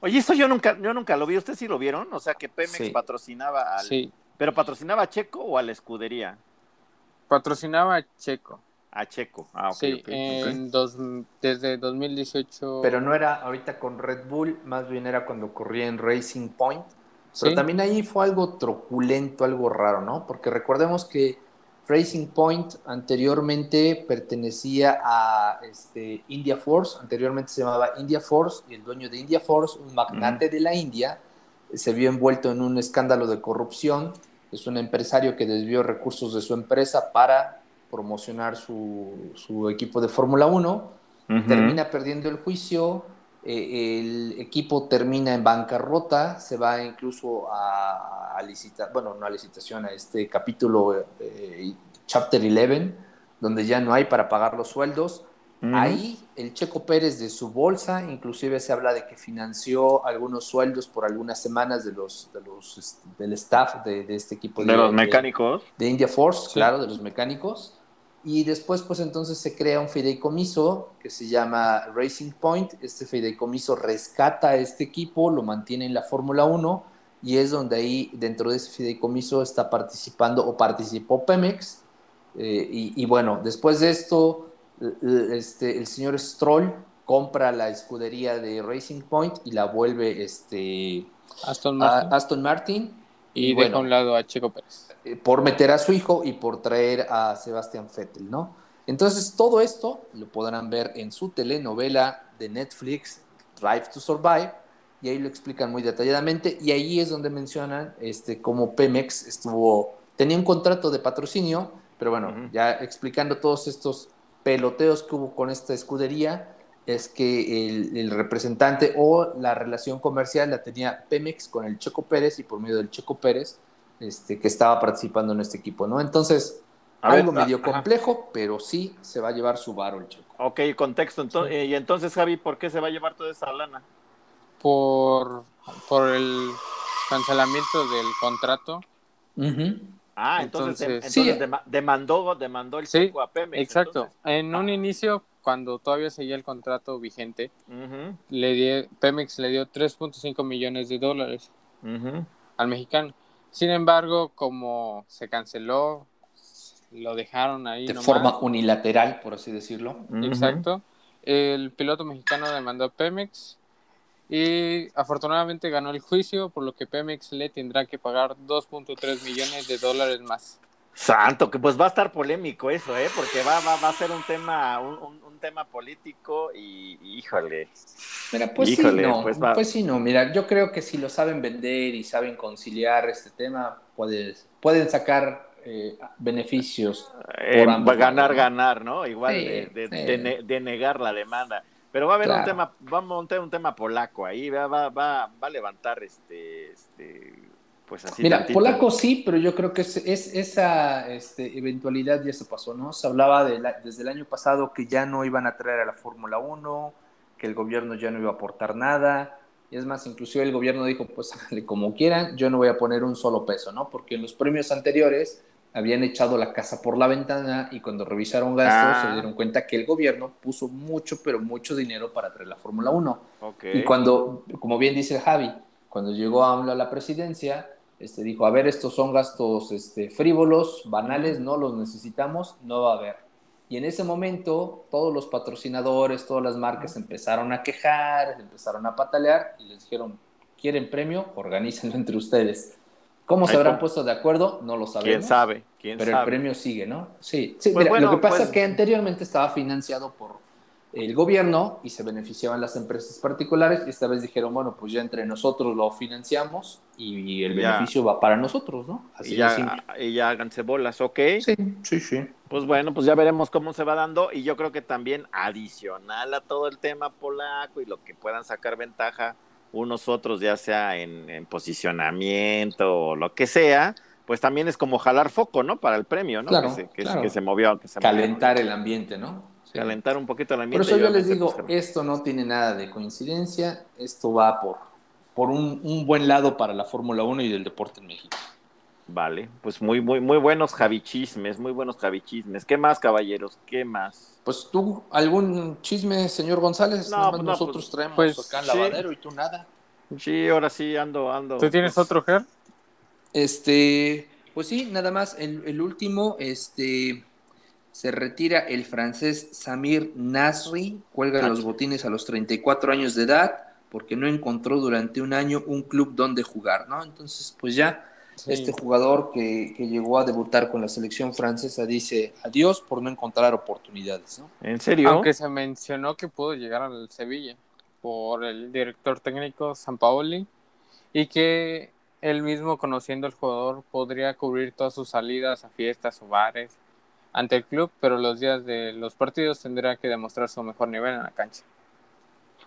Oye, eso yo nunca, yo nunca lo vi. ¿Ustedes sí lo vieron? O sea, que Pemex Sí. patrocinaba al... Sí, ¿Pero patrocinaba a Checo o a la escudería? patrocinaba a Checo. A Checo. Ah, ok, sí, dos, desde 2018. Pero no era ahorita con Red Bull, más bien era cuando corría en Racing Point. Pero Sí. también ahí fue algo truculento, algo raro, ¿no? Porque recordemos que Racing Point anteriormente pertenecía a este, India Force, anteriormente se llamaba India Force, y el dueño de India Force, un magnate de la India, se vio envuelto en un escándalo de corrupción. Es un empresario que desvió recursos de su empresa para promocionar su, su equipo de Fórmula 1 Ujú. termina perdiendo el juicio, eh, el equipo termina en bancarrota, se va incluso a, a licitar, bueno, no a licitación, a este capítulo eh, Chapter 11, donde ya no hay para pagar los sueldos. Ahí el Checo Pérez de su bolsa, inclusive se habla de que financió algunos sueldos por algunas semanas de los, de los este, del staff de, de este equipo De los mecánicos. de India Force, Sí. claro, de los mecánicos. Y después, pues entonces se crea un fideicomiso que se llama Racing Point. Este fideicomiso rescata a este equipo, lo mantiene en la Fórmula 1 y es donde ahí, dentro de ese fideicomiso, está participando o participó Pemex. Eh, y, y bueno, después de esto, este, el señor Stroll compra la escudería de Racing Point y la vuelve este, Aston a. Aston Martin. Y bueno, deja a un lado a Checo Pérez. eh, por meter a su hijo y por traer a Sebastián Vettel, ¿no? Entonces, todo esto lo podrán ver en su telenovela de Netflix, Drive to Survive, y ahí lo explican muy detalladamente, y ahí es donde mencionan este, cómo Pemex estuvo, tenía un contrato de patrocinio, pero bueno, ya explicando todos estos peloteos que hubo con esta escudería, es que el, el representante o la relación comercial la tenía Pemex con el Checo Pérez y por medio del Checo Pérez este, que estaba participando en este equipo, ¿no? Entonces, A ver, algo medio ajá. complejo, pero sí se va a llevar su varo el Checo. Ok, contexto. Entonces, eh, y entonces, Javi, ¿por qué se va a llevar toda esa lana? Por, por el cancelamiento del contrato. Ah, entonces, Entonces- entonces Sí. dema- demandó, demandó el Sí, Checo a Pemex. Exacto. entonces. En un inicio, cuando todavía seguía el contrato vigente, Ujú, le di- Pemex le dio 3.5 millones de dólares al mexicano. Sin embargo, como se canceló, lo dejaron ahí De nomás. forma unilateral, por así decirlo. Exacto. El piloto mexicano demandó a Pemex y afortunadamente ganó el juicio, por lo que Pemex le tendrá que pagar 2.3 millones de dólares más. Santo, que pues va a estar polémico eso, ¿eh? Porque va, va, va a ser un tema, un, un- un tema político y, y híjole. Mira, pues Híjole, sí, no, pues pues, sí, no. Mira, yo creo que si lo saben vender y saben conciliar este tema, puedes, pueden sacar eh, beneficios. Eh, ambos ganar, ganar, ¿no? Igual Sí, de, de- negar la demanda. Pero va a haber un tema, va a montar un tema polaco ahí, va, va, va, va a levantar este, este, pues así. Mira, tantito. polaco sí, pero yo creo que es, es- esa este, eventualidad ya se pasó, ¿no? Se hablaba de la- desde el año pasado que ya no iban a traer a la Fórmula 1, que el gobierno ya no iba a aportar nada. Y es más, inclusive el gobierno dijo, pues háganle como quieran, yo no voy a poner un solo peso, ¿no? Porque en los premios anteriores habían echado la casa por la ventana y cuando revisaron gastos Ah. se dieron cuenta que el gobierno puso mucho, pero mucho dinero para traer la Fórmula 1. Ok. Y cuando, como bien dice Javi, cuando llegó AMLO a la presidencia, este, dijo, a ver, estos son gastos este, frívolos, banales, no los necesitamos, no va a haber. Y en ese momento, todos los patrocinadores, todas las marcas empezaron a quejar, empezaron a patalear y les dijeron, ¿quieren premio? Organícenlo entre ustedes. ¿Cómo se habrán puesto de acuerdo? No lo sabemos. ¿Quién sabe? ¿Quién Pero sabe? el premio sigue, ¿no? Sí, sí Pues mira, bueno, lo que pasa pues- es que anteriormente estaba financiado por el gobierno y se beneficiaban las empresas particulares y esta vez dijeron, bueno, pues ya entre nosotros lo financiamos y el Ya. beneficio va para nosotros, ¿no? Así y, ya, y ya háganse bolas, ok. Sí, sí, sí. Pues bueno, pues ya veremos cómo se va dando y yo creo que también adicional a todo el tema polaco y lo que puedan sacar ventaja unos otros, ya sea en, en posicionamiento o lo que sea, pues también es como jalar foco, ¿no? Para el premio, ¿no? Claro, que, se, que, claro. que se movió, que se Calentar movió. el ambiente, ¿no? Calentar un poquito el Por ambiente. eso y yo les digo, pues, esto no tiene nada de coincidencia, esto va por, por un, un buen lado para la Fórmula 1 y del deporte en México. Vale, pues muy, muy, muy buenos javichismes, muy buenos javichismes. ¿Qué más, caballeros? ¿Qué más? Pues tú, ¿algún chisme, señor González? No, Nada más pues no, nosotros pues- traemos pues, acá en sí. lavadero y tú nada. Sí, ahora sí ando, ando. ¿Tú tienes pues, otro, Ger? Este, pues sí, nada más, el, el último, este, se retira el francés Samir Nasri, cuelga los botines a los 34 años de edad, porque no encontró durante un año un club donde jugar, ¿no? Entonces, pues ya, Sí. este jugador que, que llegó a debutar con la selección francesa dice adiós por no encontrar oportunidades, ¿no? ¿En serio? Aunque se mencionó que pudo llegar al Sevilla por el director técnico Sampaoli y que él mismo conociendo al jugador podría cubrir todas sus salidas a fiestas o bares ante el club, pero los días de los partidos tendrá que demostrar su mejor nivel en la cancha.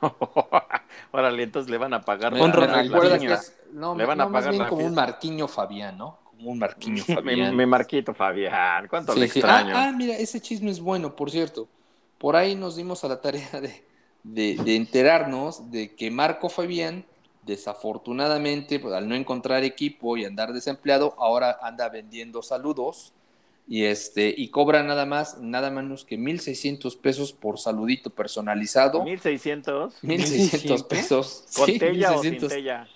Órale, entonces le van a pagar. Un me la- recuerda la- que es- no, Le van a no, más pagar bien la como un. Marquiño Fabián, ¿no? Como un Marquiño mi, Fabián. mi Marquito Fabián, ¿cuánto Sí, le sí. extraño? Ah, ah, mira, ese chisme es bueno, por cierto. Por ahí nos dimos a la tarea de, de- de enterarnos de que Marco Fabián, desafortunadamente, pues, al no encontrar equipo y andar desempleado, ahora anda vendiendo saludos y este y cobra nada más, nada menos que 1.600 pesos por saludito personalizado. 1600. 1.600 pesos. ¿Con Sí, tella o sin 1.600. tella?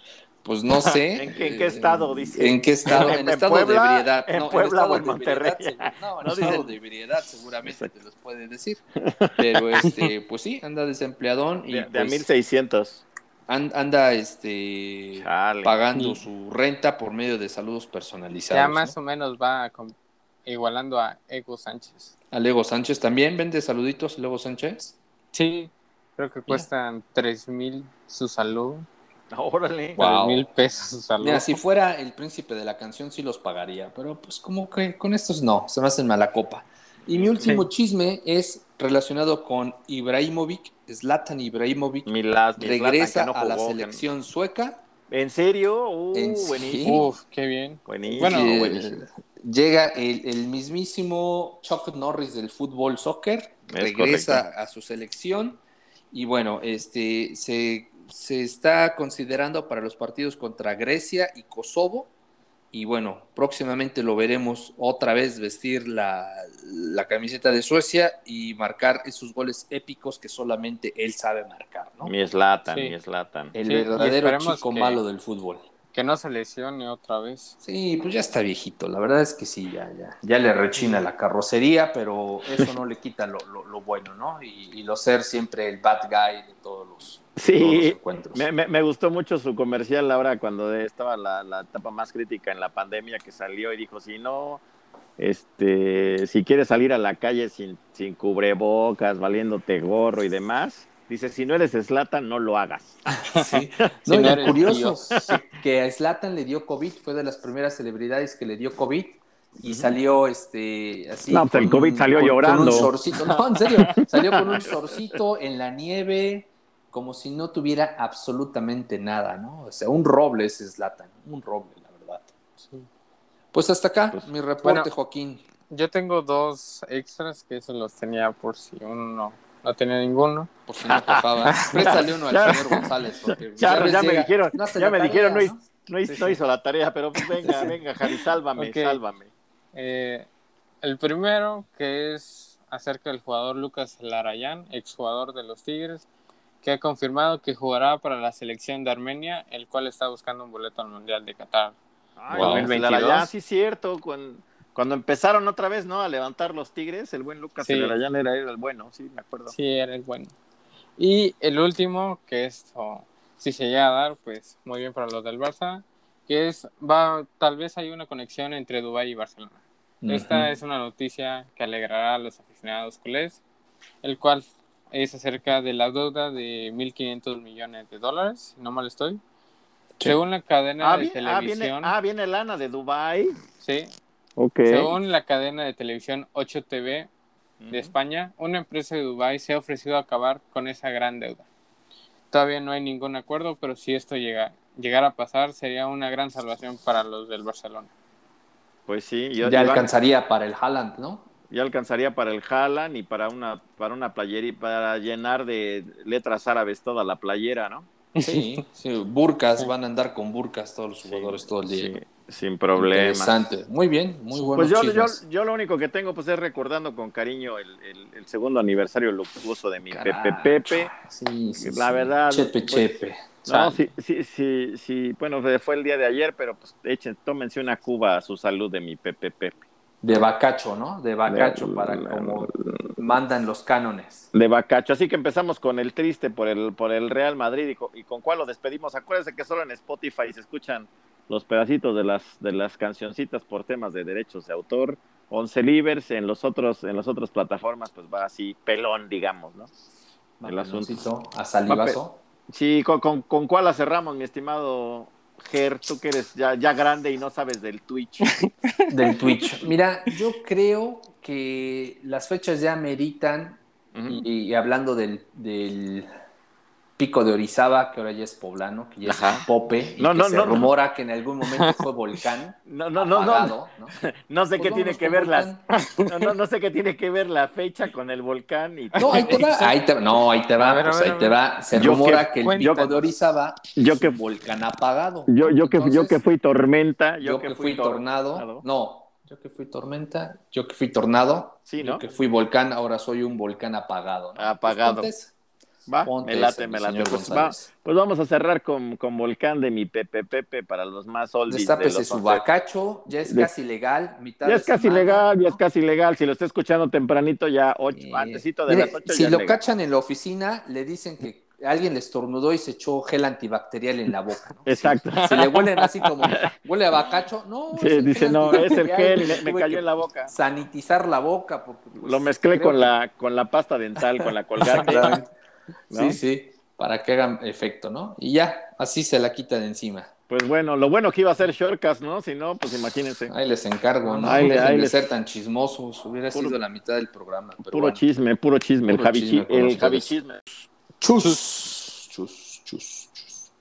Pues no sé. ¿En qué- en qué eh, estado, dice? ¿En qué estado? ¿En- En, en estado Puebla? de ebriedad. ¿En no, Puebla estado o en Monterrey? seguro- no, en No estado dicen- de ebriedad seguramente te los puede decir. Pero este, pues sí, anda desempleadón y De, de a pues, 1600. an- anda este Chale. pagando su renta por medio de saludos personalizados. Ya ¿no? más o menos va con- igualando a Ego Sánchez. Alego Sánchez también vende saluditos, Alego Sánchez. Sí, creo que cuestan tres mil su salud, Órale. Wow. mil pesos su salud. Mira, si fuera el príncipe de la canción sí los pagaría, pero pues como que con estos no, se me hacen mala copa. Y mi último Sí. chisme es relacionado con Ibrahimovic, Zlatan Ibrahimovic, Mi las- mi regresa Zlatan, no a la jugó, que- selección sueca. ¿En serio? Uh, En- sí. buenísimo. Uf, qué bien. Buenísimo, Bueno, buenísimo. Llega el, el mismísimo Chuck Norris del fútbol soccer, regresa correcto. a su selección y bueno, este se, se está considerando para los partidos contra Grecia y Kosovo. Y bueno, próximamente lo veremos otra vez vestir la, la camiseta de Suecia y marcar esos goles épicos que solamente él sabe marcar, ¿no? Mi Slatan, Sí. mi Slatan. El Sí, verdadero chico que- malo del fútbol. Que no se lesione otra vez. Sí, pues ya está viejito. La verdad es que sí, ya, ya, ya le rechina la carrocería, pero eso no le quita lo, lo- lo bueno, ¿no? Y, y lo ser siempre el bad guy de todos los, todos los Sí, encuentros. me, me- me gustó mucho su comercial ahora cuando estaba la, la etapa más crítica en la pandemia que salió y dijo, si no, este, si quieres salir a la calle sin, sin cubrebocas, valiéndote gorro y demás, dice, si no eres Slatan, no lo hagas. Sí. Si No, eres curioso sí, que a Zlatan le dio COVID, fue de las primeras celebridades que le dio COVID y salió este así. No, pues el COVID salió con- llorando. Con un shortcito. No, en serio, salió con un shortcito en la nieve, como si no tuviera absolutamente nada, ¿no? O sea, un roble ese Zlatan, un roble, la verdad. Pues hasta acá, Pues, mi reporte, bueno. Joaquín. Yo tengo dos extras que esos los tenía por si uno no, no tenía ninguno. Por si no tocaba. Préstale uno al señor González. Porque Ya, me llega, dijeron, no ya me tarea, dijeron, no, hizo- no hizo, Sí, no sí. hizo la tarea, pero pues venga, venga, Javi, sálvame, sálvame. Eh, el primero, que es acerca del jugador Lucas Larayán, exjugador de los Tigres, que ha confirmado que jugará para la selección de Armenia, el cual está buscando un boleto al Mundial de Qatar. Ay, Wow. Luis 2022. Celarayán, sí, cierto. Cuando empezaron otra vez, ¿no? A levantar los Tigres, el buen Lucas Sí. Celarayán era, el bueno, sí, me acuerdo. Sí, era el bueno. Y el último, que esto, si se llega a dar, pues muy bien para los del Barça, que es, va, tal vez hay una conexión entre Dubái y Barcelona. Esta es una noticia que alegrará a los aficionados culés, el cual es acerca de la deuda de 1.500 millones de dólares, si no mal estoy. Sí. Según la cadena Ah, de vi- ah, viene, televisión, ah, viene lana de Dubai. sí, Según la cadena de televisión 8 TV de España, una empresa de Dubái se ha ofrecido a acabar con esa gran deuda. Todavía no hay ningún acuerdo, pero si esto llega, llegara a pasar, sería una gran salvación para los del Barcelona. Pues sí, yo, Ya Iván, alcanzaría para el Haaland, ¿no? ya alcanzaría para el Haaland y para una, para una playera y para llenar de letras árabes toda la playera, ¿no? Sí, sí, burcas, van a andar con burcas todos los Sí, jugadores todo el día. sí, sin problema. Interesante. Muy bien, muy bueno. Pues yo, yo, yo lo único que tengo pues es recordando con cariño el, el- el segundo aniversario luctuoso de mi Pepe Pepe. Sí, sí, La sí. verdad, Chepe, pues, chepe. No, sí, sí, sí, sí, bueno, fue- fue el día de ayer, pero pues echen, tómense una cuba a su salud de mi Pepe Pepe. De bacacho, ¿no? De bacacho De- para como mandan los cánones. De Bacacho. Así que empezamos con el triste por el, por el Real Madrid y con, y con cuál lo despedimos. Acuérdense que solo en Spotify se escuchan los pedacitos de las, de las cancioncitas por temas de derechos de autor. 11 livers en los otros, en las otras plataformas, pues va así pelón, digamos, ¿no? El asunto. A salivazo. Sí, ¿con, con, con cuál la cerramos, mi estimado Ger? Tú que eres ya, ya grande y no sabes del Twitch. Del Twitch. Mira, yo creo que las fechas ya meritan, y, y hablando del, del pico de Orizaba, que ahora ya es poblano, que ya Ajá. es Pope, y No, que no, se no, rumora que en algún momento fue volcán. No, no, no, no, apagado, ¿no? no sé Pues qué tiene que ver las, volcán. no, no, no sé qué tiene que ver la fecha con el volcán y No, ahí te va, ahí te va, no, ahí te va, ver, pues ver, ahí te va. Se Yo rumora que- que el pico de Orizaba Yo es que- un volcán apagado. yo, yo que yo Entonces, que fui tormenta, yo, que, fui tornado, no, yo que fui tormenta, yo que fui tornado, Sí, yo que fui volcán, ahora soy un volcán apagado. ¿no? Apagado. Pues Va, Ponte me late, ese, me late. Pues, va- pues vamos a cerrar con, con volcán de mi Pepe Pepe para los más oldies. de Destápese su bacacho, ya es De- casi legal, mitad Ya de es casi semana, legal, ya es casi legal. Si lo está escuchando tempranito, ya ocho, Eh, antesito de mire, las ocho. si ya lo legal. cachan en la oficina, le dicen que alguien le estornudó y se echó gel antibacterial en la boca. ¿no? Exacto. Si, si le huelen así como, huele a bacacho, no. Sí, dice, no, es el gel y me, me cayó en la boca. Sanitizar la boca. Porque, pues, Lo mezclé creo con que- la, con la pasta dental, con la colgate. Sí, sí, para que hagan efecto, ¿no? Y ya, así se la quita de encima. Pues bueno, lo bueno que iba a ser Shortcast, ¿no? Si no, pues imagínense. Ahí les encargo, ¿no? Ahí Dejen ahí de les- ser tan chismosos, hubiera Puro- sido la mitad del programa. Pero Puro bueno. chisme, puro chisme. el Puro Javi, chisme el. Javi chisme. Chus, chus, chus, chus.